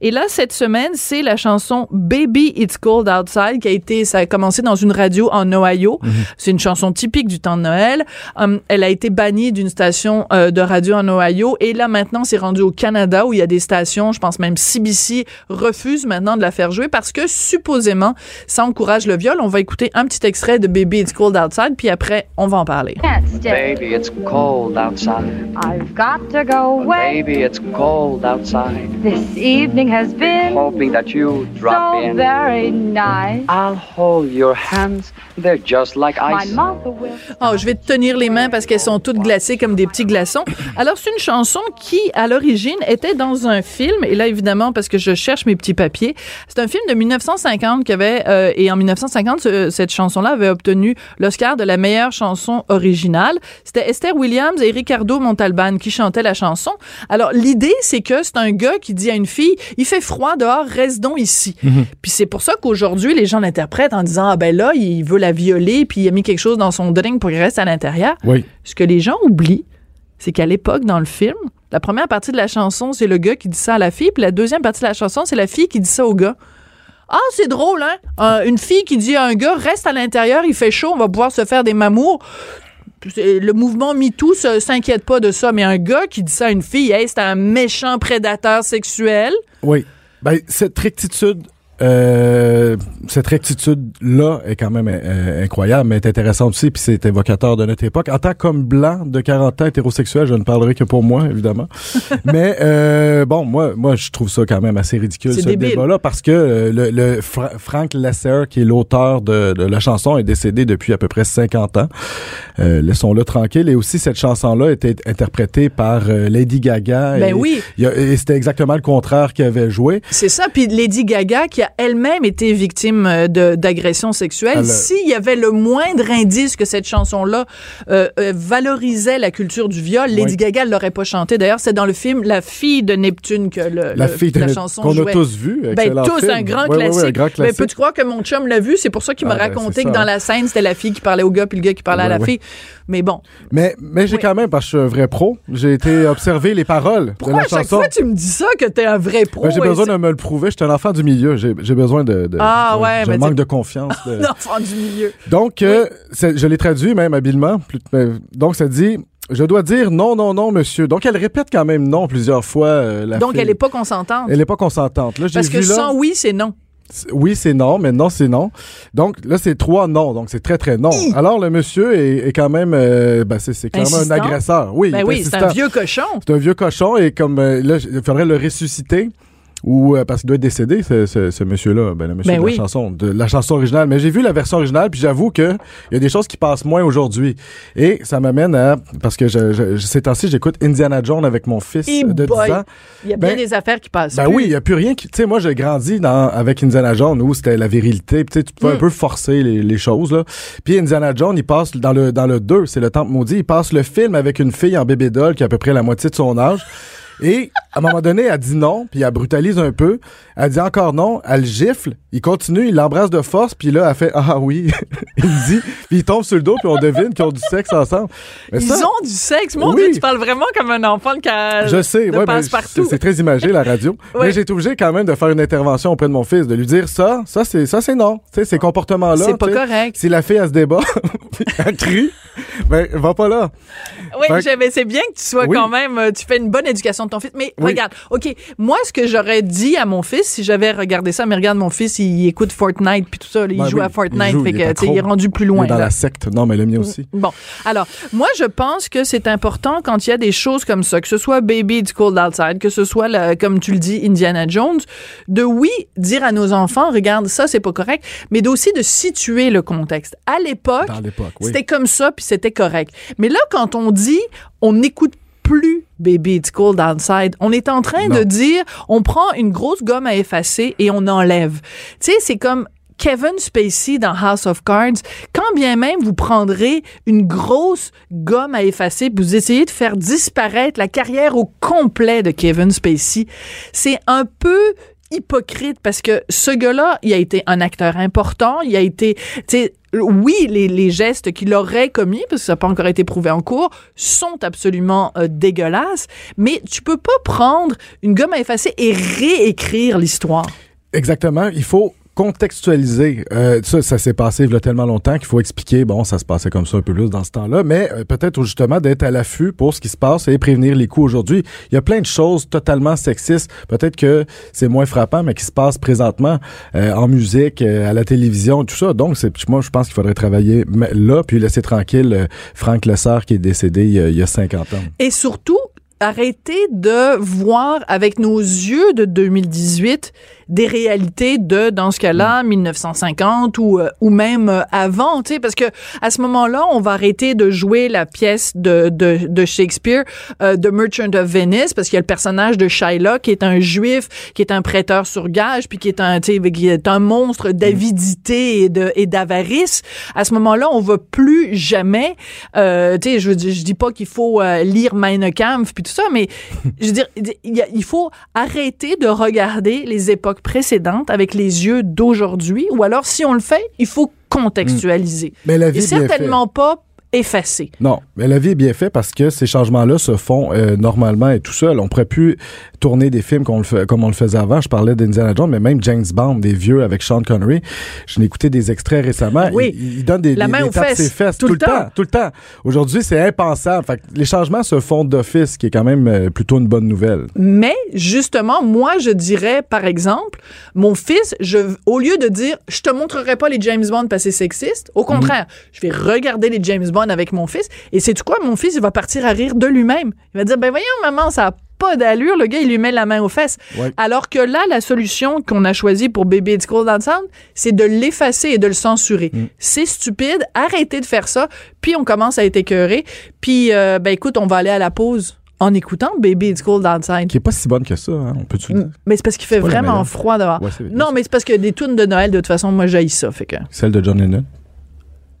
Et là, cette semaine, c'est la chanson Baby It's Cold Outside qui a été, ça a commencé dans une radio en Ohio. C'est une chanson typique du temps de Noël. Um, elle a été bannie d'une station euh, de radio en Ohio et là maintenant c'est rendu au Canada où il y a des stations, je pense même CBC refuse maintenant de la faire jouer parce que supposément ça encourage le viol. On va écouter un petit extrait de Baby It's Cold Outside puis après on va en parler. Baby, it's cold outside. I've got to go away. Baby, it's cold outside. This evening has been Hoping that you drop so in. very nice. I'll hold your hands. They're just like ice. Oh, je vais te tenir les mains parce qu'elles sont toutes glacées comme des petits glaçons. Alors, c'est une chanson qui, à l'origine, était dans un film. Et là, évidemment, parce que je cherche mes petits papiers, c'est un film de 1950 qui avait, euh, et en 1950, ce- cette chanson-là avait obtenu l'Oscar de la meilleure chanson originale. C'était Esther Williams et Ricardo Montalban qui chantaient la chanson. Alors, l'idée, c'est que c'est un gars qui dit à une fille, il fait froid dehors, reste donc ici. Puis c'est pour ça qu'aujourd'hui, les gens l'interprètent en disant, ah ben là, il veut la violer, puis il a mis quelque chose dans son drink pour qu'il reste à l'intérieur. Oui. Ce que les gens oublient, c'est qu'à l'époque, dans le film, la première partie de la chanson, c'est le gars qui dit ça à la fille, puis la deuxième partie de la chanson, c'est la fille qui dit ça au gars. Ah, c'est drôle, hein? Euh, une fille qui dit à un gars, reste à l'intérieur, il fait chaud, on va pouvoir se faire des mamours. Le mouvement MeToo s'inquiète pas de ça, mais un gars qui dit ça à une fille, hey, c'est un méchant prédateur sexuel. Oui. Ben, cette rectitude, euh, cette rectitude-là est quand même euh, incroyable, mais est intéressante aussi, puis c'est évocateur de notre époque. En tant qu'homme blanc de 40 ans hétérosexuel, je ne parlerai que pour moi, évidemment. mais euh, bon, moi, moi, je trouve ça quand même assez ridicule, ce débat-là, parce que euh, le, le Fra- Frank Lesser, qui est l'auteur de, de la chanson, est décédé depuis à peu près 50 ans. Euh, Laissons-le tranquille. Et aussi, cette chanson-là était interprétée par euh, Lady Gaga. Ben et, oui. a- et c'était exactement le contraire qu'il avait joué. C'est ça. Puis Lady Gaga, qui a elle-même été victime euh, d'agressions sexuelles, s'il y avait le moindre indice que cette chanson-là euh, euh, valorisait la culture du viol, Lady Oui. Gaga ne l'aurait pas chanté. D'ailleurs, c'est dans le film La fille de Neptune que le, La le- fille de la chanson qu'on a tous vu. Ben, tous, film. un grand classique. un grand Mais classique. peux-tu croire que mon chum l'a vu? C'est pour ça qu'il m'a Ah, ben, raconté que dans la scène, c'était la fille qui parlait au gars, puis le gars qui parlait à la fille. Mais bon. Mais, mais j'ai Oui. quand même, parce que je suis un vrai pro, j'ai été observer les paroles Pourquoi de à la chaque chanson. fois tu me dis ça que t'es un vrai pro? Ben, j'ai besoin de me le prouver. Je suis un enfant du milieu. J'ai j'ai besoin de. de- Ah, de- ouais, J'ai mais manque de confiance. de- L'enfant du milieu. Donc, euh, je l'ai traduit même habilement. plus- Donc, ça dit Je dois dire non, non, non, monsieur. Donc, elle répète quand même non plusieurs fois. euh, la Donc, fille. elle est pas consentante. Elle est pas consentante. Là, Parce que vu là. sans oui, c'est non. Oui, c'est non, mais non, c'est non. Donc là, c'est trois non, donc c'est très, très non. Alors, le monsieur est, est quand même, euh, ben, c'est clairement Insistant. un agresseur. Oui, Ben oui, c'est un vieux cochon. C'est un vieux cochon et comme euh, là, il faudrait le ressusciter. Ou euh, parce qu'il doit être décédé, ce, ce, ce monsieur-là, ben, le monsieur Ben de oui. la chanson, de la chanson originale. Mais j'ai vu la version originale, puis j'avoue que il y a des choses qui passent moins aujourd'hui. Et ça m'amène à parce que je, je, ces temps-ci, j'écoute Indiana Jones avec mon fils Eh de 10 boy. ans. Il y a bien Ben- des affaires qui passent. Ben plus. oui, il y a plus rien qui. Tu sais, moi, j'ai grandi dans, avec Indiana Jones où c'était la virilité. Tu tu pouvais Mm. un peu forcer les, les choses là. Puis Indiana Jones, il passe dans le dans le 2, c'est le temple maudit. Il passe le film avec une fille en bébé doll qui a à peu près la moitié de son âge. Et à un moment donné, elle dit non, puis elle brutalise un peu. Elle dit encore non, elle gifle, il continue, il l'embrasse de force, puis là, elle fait ah oui. il dit, puis il tombe sur le dos, puis on devine qu'ils ont du sexe ensemble. Mais Ils ça, ont du sexe. Mon Oui. Dieu, tu parles vraiment comme un enfant de, ca- je sais, ouais, c'est très imagé la radio. Ouais. Mais j'ai été obligé quand même de faire une intervention auprès de mon fils, de lui dire ça, ça c'est ça c'est non, tu sais ces comportements-là. C'est pas correct. Si la fille elle se débat, elle crie, ben va pas là. Oui, que- mais c'est bien que tu sois Oui. quand même, euh, tu fais une bonne éducation de ton fils. Mais Oui. regarde, OK, moi, ce que j'aurais dit à mon fils, si j'avais regardé ça, mais regarde, mon fils, il écoute Fortnite puis tout ça, là, il Ben joue oui, à Fortnite, il joue, fait il que, est il est rendu plus Il loin. est dans là. la secte. Non, mais le mien aussi. Bon, alors, moi, je pense que c'est important quand il y a des choses comme ça, que ce soit Baby It's Cold Outside, que ce soit, comme tu le dis, Indiana Jones, de oui, dire à nos enfants, regarde, ça, c'est pas correct, mais d'aussi de situer le contexte. À l'époque, c'était comme ça, puis c'était correct. Mais là, quand on dit, on n'écoute plus Baby It's Cold Outside, on est en train Non. de dire, on prend une grosse gomme à effacer et on enlève. Tu sais, c'est comme Kevin Spacey dans House of Cards, quand bien même vous prendrez une grosse gomme à effacer, vous essayez de faire disparaître la carrière au complet de Kevin Spacey, c'est un peu hypocrite parce que ce gars-là, il a été un acteur important, il a été, oui, les, les gestes qu'il aurait commis, parce que ça n'a pas encore été prouvé en cours, sont absolument euh, dégueulasses, mais tu peux pas prendre une gomme à effacer et réécrire l'histoire. Exactement. Il faut contextualiser. Euh, ça, ça s'est passé il y a tellement longtemps qu'il faut expliquer, bon, ça se passait comme ça un peu plus dans ce temps-là, mais euh, peut-être justement d'être à l'affût pour ce qui se passe et prévenir les coups aujourd'hui. Il y a plein de choses totalement sexistes. Peut-être que c'est moins frappant, mais qui se passe présentement euh, en musique, euh, à la télévision, tout ça. Donc, c'est, moi, je pense qu'il faudrait travailler là, puis laisser tranquille euh, Franck Lessard qui est décédé il y a, il y a 50 ans. Et surtout, arrêter de voir avec nos yeux de 2018 des réalités de, dans ce cas-là, 1950 ou, euh, ou même euh, avant, tu sais, parce que à ce moment-là, on va arrêter de jouer la pièce de, de, de Shakespeare, euh, de Merchant of Venice, parce qu'il y a le personnage de Shylock qui est un juif, qui est un prêteur sur gage, puis qui est un, tu sais, qui est un monstre d'avidité et de et d'avarice. À ce moment-là, on va plus jamais, euh, tu sais, je je dis pas qu'il faut euh, lire Mein Kampf puis tout ça, mais je veux dire, il faut arrêter de regarder les époques précédentes avec les yeux d'aujourd'hui, ou alors si on le fait, il faut contextualiser. Mais la vie Et est bien faite. certainement pas effacer. Non, mais la vie est bien faite parce que ces changements-là se font euh, normalement et tout seul. On pourrait plus tourner des films le comme on le faisait avant. Je parlais d'Indiana Jones, mais même James Bond, des vieux avec Sean Connery. Je n'ai écouté des extraits récemment. Oui. Il, il donne des, La des- main des aux tapes fesses, ses fesses tout tout, le le temps. temps. tout le temps. Aujourd'hui, c'est impensable. Fait que les changements se font d'office, ce qui est quand même euh, plutôt une bonne nouvelle. Mais justement, moi, je dirais, par exemple, mon fils, je, au lieu de dire, je te montrerai pas les James Bond parce que c'est sexiste, au contraire, je vais regarder les James Bond avec mon fils. Et c'est quoi, mon fils, il va partir à rire de lui-même. Il va dire, ben voyons, maman, ça a pas d'allure. Le gars, il lui met la main aux fesses. Ouais. Alors que là, la solution qu'on a choisie pour Baby It's Cold Outside, c'est de l'effacer et de le censurer. C'est stupide. Arrêtez de faire ça. Puis on commence à être écœuré. Puis, euh, ben écoute, on va aller à la pause en écoutant Baby It's Cold Outside. Qui est pas si bonne que ça, hein, on peut-tu le dire? Mais c'est parce qu'il fait vraiment froid dehors. Ouais, non, mais c'est parce que des tunes de Noël, de toute façon, moi, j'haïs ça. Fait que, Celle de John Lennon?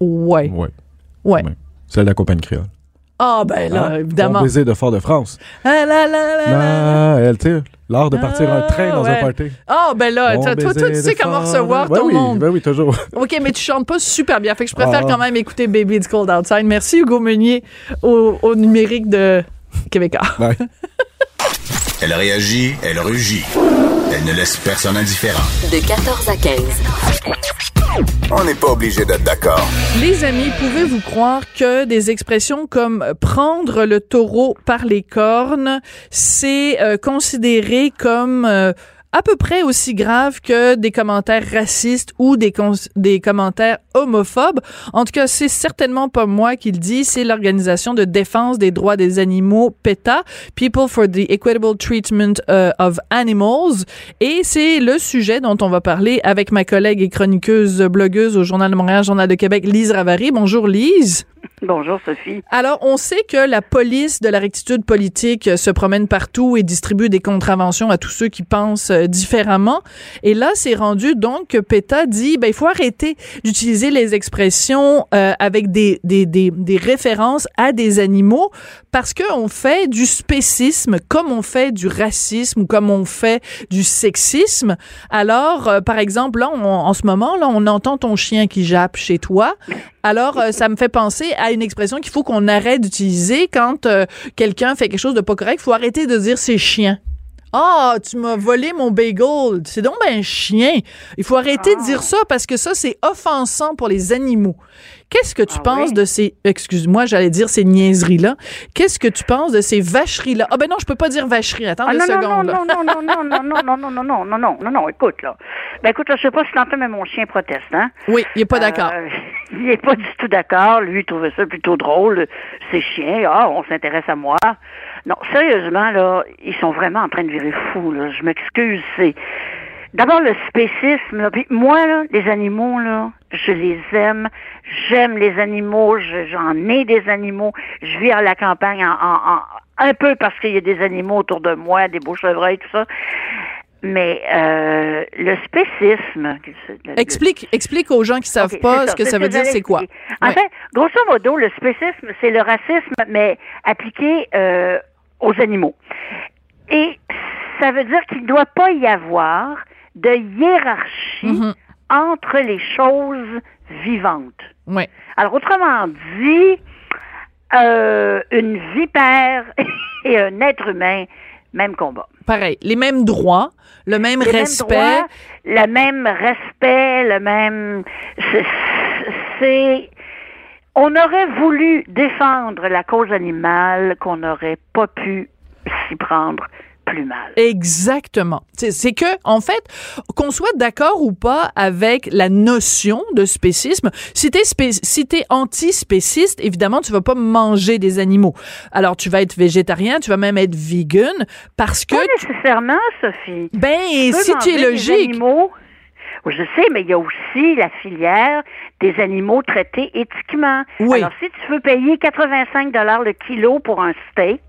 ouais. Ouais. Ouais. Ouais. Celle de la compagnie créole. Ah, ben là, Hein? évidemment. Bon baiser de Fort-de-France. Ah, là, là, là, là. Ah, elle, tu sais, l'art de partir un train dans ouais. un party. Ah, ben là, Bon toi, toi, baiser toi, tu sais comment recevoir Ben ton oui, monde. Ben oui, toujours. OK, mais tu chantes pas super bien. Fait que je préfère Ah. quand même écouter Baby It's Cold Outside. Merci, Hugo Meunier, au, au numérique de Québécois. Ouais. Elle réagit, elle rugit. Elle ne laisse personne indifférent. De 14 à 15. On n'est pas obligé d'être d'accord. Les amis, pouvez-vous croire que des expressions comme prendre le taureau par les cornes, c'est euh, considéré comme euh, à peu près aussi grave que des commentaires racistes ou des, des commentaires homophobes. En tout cas, c'est certainement pas moi qui le dis, c'est l'organisation de défense des droits des animaux PETA, People for the Equitable Treatment euh, of Animals, et c'est le sujet dont on va parler avec ma collègue et chroniqueuse blogueuse au Journal de Montréal, Journal de Québec, Lise Ravary. Bonjour Lise. Bonjour Sophie. Alors, on sait que la police de la rectitude politique se promène partout et distribue des contraventions à tous ceux qui pensent différemment. Et là, c'est rendu donc que PETA dit, ben, il faut arrêter d'utiliser les expressions euh, avec des, des, des, des références à des animaux parce qu'on fait du spécisme comme on fait du racisme ou comme on fait du sexisme. Alors, euh, par exemple, là, on- en ce moment, là, on entend ton chien qui jappe chez toi. Alors, euh, ça me fait penser à une expression qu'il faut qu'on arrête d'utiliser quand euh, quelqu'un fait quelque chose de pas correct. Il faut arrêter de dire c'est chien. Ah, tu m'as volé mon bagel. C'est donc ben un chien. Il faut arrêter de dire ça parce que ça, c'est offensant pour les animaux. Qu'est-ce que tu Ah penses oui? de ces, excuse-moi, j'allais dire ces niaiseries-là. Qu'est-ce que tu penses de ces vacheries-là? Ah ben non, je peux pas dire vacherie. Attends Ah non, non, non, secondes. non, non, non, non, non, non, non, non, non, non, non, non, non, non, écoute, là. Ben écoute, là, je sais pas si t'entends, mais mon chien proteste, hein. Oui, il est pas d'accord. Euh, il est pas du tout d'accord. Lui, il trouvait ça plutôt drôle. C'est chien. Ah, on s'intéresse à moi. Non, sérieusement, là, ils sont vraiment en train de virer fous, là. Je m'excuse, c'est... D'abord, le spécisme, là. Puis moi, là, les animaux, là, je les aime. J'aime les animaux. Je- J'en ai des animaux. Je vis à la campagne en, en- en- un peu parce qu'il y a des animaux autour de moi, des beaux chevreuils, tout ça. Mais euh, le spécisme... le- le- Explique, explique aux gens qui savent pas ce que ça veut dire, c'est quoi. En Ouais. fait, grosso modo, le spécisme, c'est le racisme, mais appliqué euh, aux animaux. Et ça veut dire qu'il ne doit pas y avoir de hiérarchie Mhm. entre les choses vivantes. Ouais. Alors, autrement dit, euh, une vipère et un être humain, même combat. Pareil, les mêmes droits, le même Les mêmes respect. droits, le même respect, le même. C'est. On aurait voulu défendre la cause animale qu'on n'aurait pas pu s'y prendre plus mal. Exactement. C'est que, en fait, qu'on soit d'accord ou pas avec la notion de spécisme, si t'es spé si anti-spéciste, évidemment, tu vas pas manger des animaux. Alors, tu vas être végétarien, tu vas même être vegan, parce que, Pas nécessairement, Sophie. ben, Tu si tu es des logique, animaux. Oui, Je sais, mais il y a aussi la filière des animaux traités éthiquement. Oui. Alors, si tu veux payer 85 dollars le kilo pour un steak,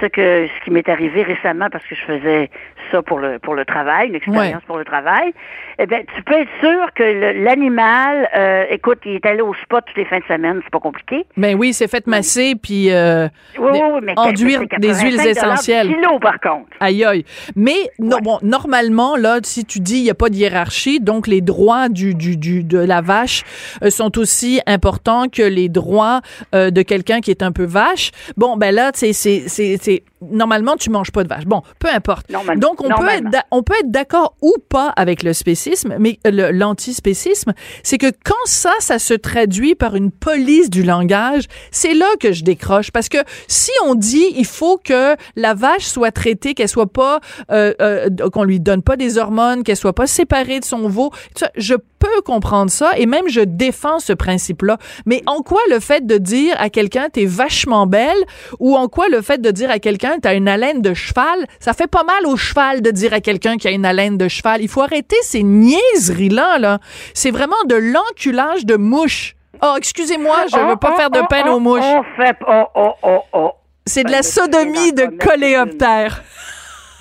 ce que ce qui m'est arrivé récemment parce que je faisais ça pour le pour le travail, une expérience Ouais. pour le travail, eh bien, tu peux être sûr que l'animal, euh, écoute, il est allé au spot toutes les fins de semaine, c'est pas compliqué. ben oui, c'est fait masser, puis euh, Oui, Des- oui, oui, mais enduire des huiles 85 dollars essentielles. Kilo, par contre. Aïe aïe. Mais non, bon, normalement là, si tu dis il y a pas de hiérarchie, donc les droits du, du, du de la vache euh, sont aussi importants que les droits de quelqu'un qui est un peu vache. Bon, ben là, c'est c'est normalement tu manges pas de vache. Bon, peu importe. Normalement. Donc on peut être on peut être d'accord ou pas avec le spécisme, mais euh, l'antispécisme, c'est que quand ça ça se traduit par une police du langage, c'est là que je décroche. Parce que si on dit il faut que la vache soit traitée, qu'elle soit pas euh, euh, qu'on lui donne pas des hormones, qu'elle soit pas séparée de son veau, je peux comprendre ça et même je défends ce principe-là. Mais en quoi le fait de dire à quelqu'un t'es vachement belle ou en quoi le fait de dire à quelqu'un t'as une haleine de cheval, ça fait pas mal au cheval de dire à quelqu'un qui a une haleine de cheval. Il faut arrêter ces niaiseries-là, là. C'est vraiment de l'enculage de mouche. Oh, excusez-moi, je veux pas faire de peine aux mouches. On fait oh oh oh oh. C'est de Ben, la sodomie de dans ton coléoptère.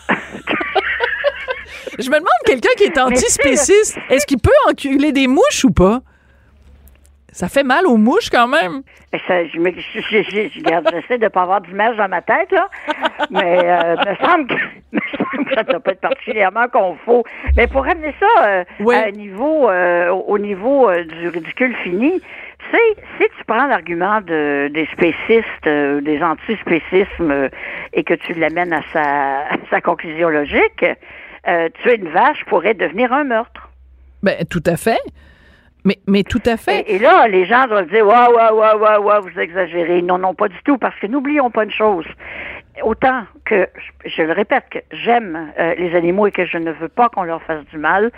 Je me demande, quelqu'un qui est antispéciste, est-ce qu'il peut enculer des mouches ou pas? Ça fait mal aux mouches quand même. Ben, ça, je, me- je, j'essaie de ne pas avoir d'image dans ma tête, là. Mais euh, me semble que, me semble que ça ne doit pas être particulièrement confort. Mais pour ramener ça euh, Oui. à un niveau, euh, au au niveau euh, du ridicule fini, tu sais, si tu prends l'argument de, des spécistes, euh, des antispécismes, euh, et que tu l'amènes à sa, à sa conclusion logique, euh, tuer une vache pourrait devenir un meurtre. Ben, tout à fait. Mais, mais tout à fait. Et, et là, les gens doivent dire, ouais, ouais, ouais, ouais, ouais, vous exagérez. Non, non, pas du tout, parce que n'oublions pas une chose. Autant que, je, je le répète, que j'aime euh, les animaux et que je ne veux pas qu'on leur fasse du mal,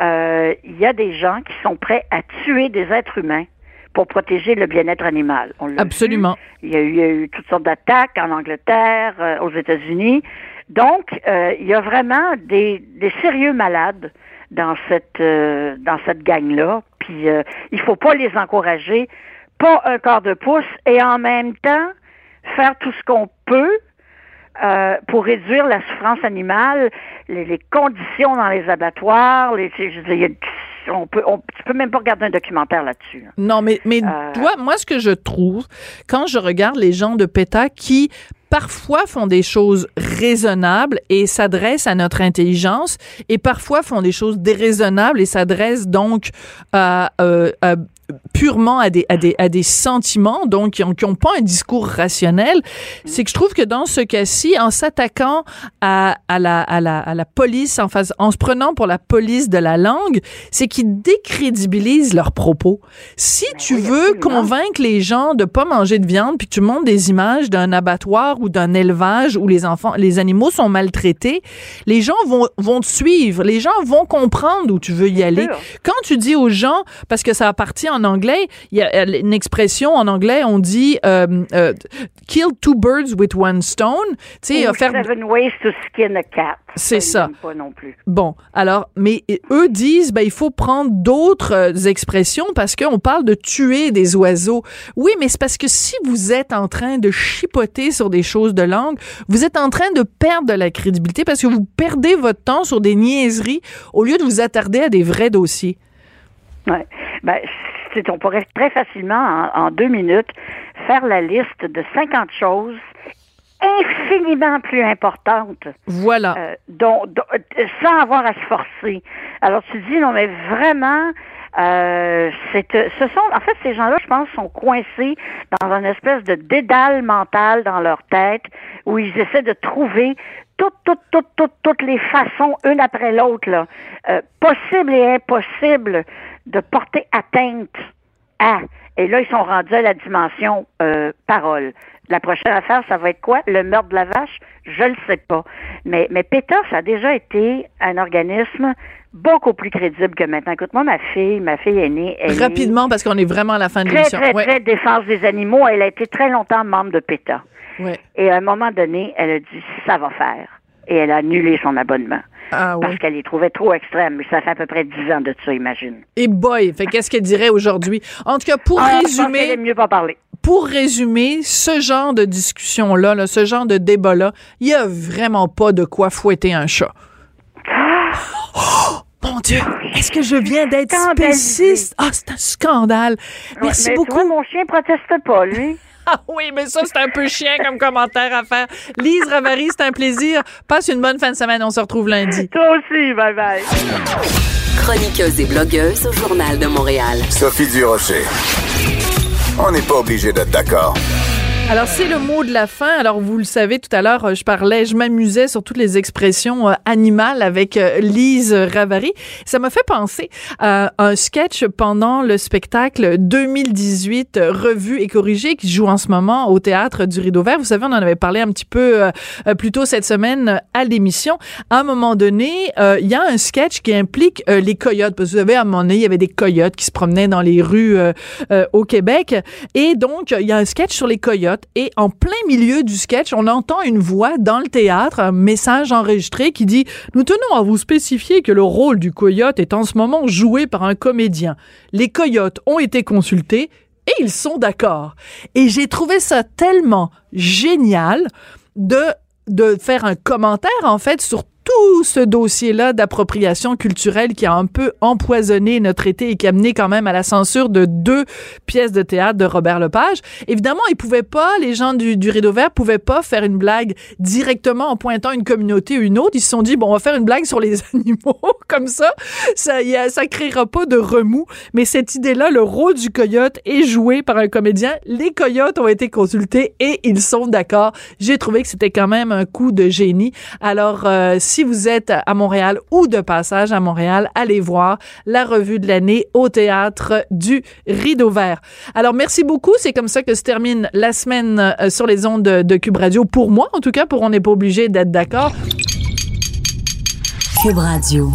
euh, il y a des gens qui sont prêts à tuer des êtres humains pour protéger le bien-être animal. On Absolument. vu. Il y, a eu, il y a eu toutes sortes d'attaques en Angleterre, euh, aux États-Unis. Donc, il y a vraiment des, des sérieux malades dans cette euh, dans cette gang-là. Puis, euh, il faut pas les encourager pas un quart de pouce et en même temps faire tout ce qu'on peut euh, pour réduire la souffrance animale, les, les conditions dans les abattoirs, les, je veux dire, il y a- on peut, on, tu peux même pas regarder un documentaire là-dessus. là. Non, mais, mais Euh. toi, moi, ce que je trouve, quand je regarde les gens de PETA qui parfois font des choses raisonnables et s'adressent à notre intelligence et parfois font des choses déraisonnables et s'adressent donc à, euh, purement à des, à des, à des sentiments, donc qui n'ont pas un discours rationnel, c'est que je trouve que dans ce cas-ci, en s'attaquant à, à, la, à, la, à la police, en, face, en se prenant pour la police de la langue, c'est qu'ils décrédibilisent leurs propos. Si tu oui, veux absolument. convaincre les gens de pas manger de viande, puis que tu montres des images d'un abattoir ou d'un élevage où les enfants, les animaux sont maltraités, les gens vont, vont te suivre, les gens vont comprendre où tu veux y aller. sûr. Quand tu dis aux gens, parce que ça appartient en anglais, il y a euh, une expression en anglais, on dit euh, euh, kill two birds with one stone. Tu sais, faire Seven ways to skin a cat. C'est ça. aiment Pas non plus. Bon, alors, mais eux disent, ben, il faut prendre d'autres expressions parce qu'on parle de tuer des oiseaux. Oui, mais c'est parce que si vous êtes en train de chipoter sur des choses de langue, vous être en train de perdre de la crédibilité parce que vous perdez votre temps sur des niaiseries au lieu de vous attarder à des vrais dossiers. Ouais. Ben, on pourrait très facilement, en, en deux minutes, faire la liste de 50 choses infiniment plus importantes Voilà. euh, dont, dont- euh, sans avoir à se forcer. Alors tu dis non mais vraiment euh, c'est euh, ce sont en fait ces gens-là je pense sont coincés dans une espèce de dédale mental dans leur tête où ils essaient de trouver toutes toutes toutes toutes toutes les façons une après l'autre là euh, possible et impossible de porter atteinte à et là ils sont rendus à la dimension euh, parole la prochaine affaire, ça va être quoi? Le meurtre de la vache? Je le sais pas. Mais, mais PETA, ça a déjà été un organisme beaucoup plus crédible que maintenant. Écoute-moi, ma fille, ma fille aînée, elle est Rapidement, parce qu'on est vraiment à la fin de très, l'émission. très, Ouais, très défense des animaux. Elle a été très longtemps membre de PETA. ouais. Et à un moment donné, elle a dit, ça va faire. Et elle a annulé son abonnement. Ah Parce oui. qu'elle les trouvait trop extrêmes. Mais ça fait à peu près dix ans de ça, imagine. Et boy, fait qu'est-ce qu'elle dirait aujourd'hui? En tout cas, pour Ah, je pense résumer. aime mieux pas parler. pour résumer, ce genre de discussion-là, là, ce genre de débat-là, il y a vraiment pas de quoi fouetter un chat. Oh, mon Dieu, est-ce que je viens d'être spéciste? Ah, c'est un scandale. Merci Ouais, mais beaucoup. Vois, mon chien proteste pas, lui. Ah oui, mais ça, c'est un peu chien comme commentaire à faire. Lise Ravary, c'est un plaisir. Passe une bonne fin de semaine. On se retrouve lundi. Toi aussi, bye bye. Chroniqueuse et blogueuse au Journal de Montréal. Sophie Durocher. On n'est pas obligé d'être d'accord. Alors, c'est le mot de la fin. Alors, vous le savez, tout à l'heure, euh, je parlais, je m'amusais sur toutes les expressions euh, animales avec euh, Lise Ravary. Ça m'a fait penser à un sketch pendant le spectacle 2018 euh, revu et corrigé qui joue en ce moment au théâtre du Rideau Vert. Vous savez, on en avait parlé un petit peu euh, plus tôt cette semaine à l'émission. À un moment donné, il y a un sketch qui implique les coyotes. Parce que vous savez, à un moment donné, il y avait des coyotes qui se promenaient dans les rues au Québec. Et donc, il y a un sketch sur les coyotes. Et en plein milieu du sketch, on entend une voix dans le théâtre, un message enregistré qui dit « Nous tenons à vous spécifier que le rôle du coyote est en ce moment joué par un comédien. Les coyotes ont été consultés et ils sont d'accord. » Et j'ai trouvé ça tellement génial de de faire un commentaire en fait sur tout ce dossier-là d'appropriation culturelle qui a un peu empoisonné notre été et qui a mené quand même à la censure de deux pièces de théâtre de Robert Lepage. Évidemment, ils pouvaient pas, les gens du, Rideau Vert pouvaient pas faire une blague directement en pointant une communauté ou une autre. Ils se sont dit, bon, on va faire une blague sur les animaux, comme ça, ça, y a, ça créera pas de remous. Mais cette idée-là, le rôle du coyote est joué par un comédien. Les coyotes ont été consultés et ils sont d'accord. J'ai trouvé que c'était quand même un coup de génie. Alors, euh, si vous êtes à Montréal ou de passage à Montréal, allez voir la revue de l'année au théâtre du Rideau Vert. Alors, merci beaucoup. C'est comme ça que se termine la semaine euh, sur les ondes de, de Cube Radio. Pour moi, en tout cas, pour On n'est pas obligé d'être d'accord. Cube Radio.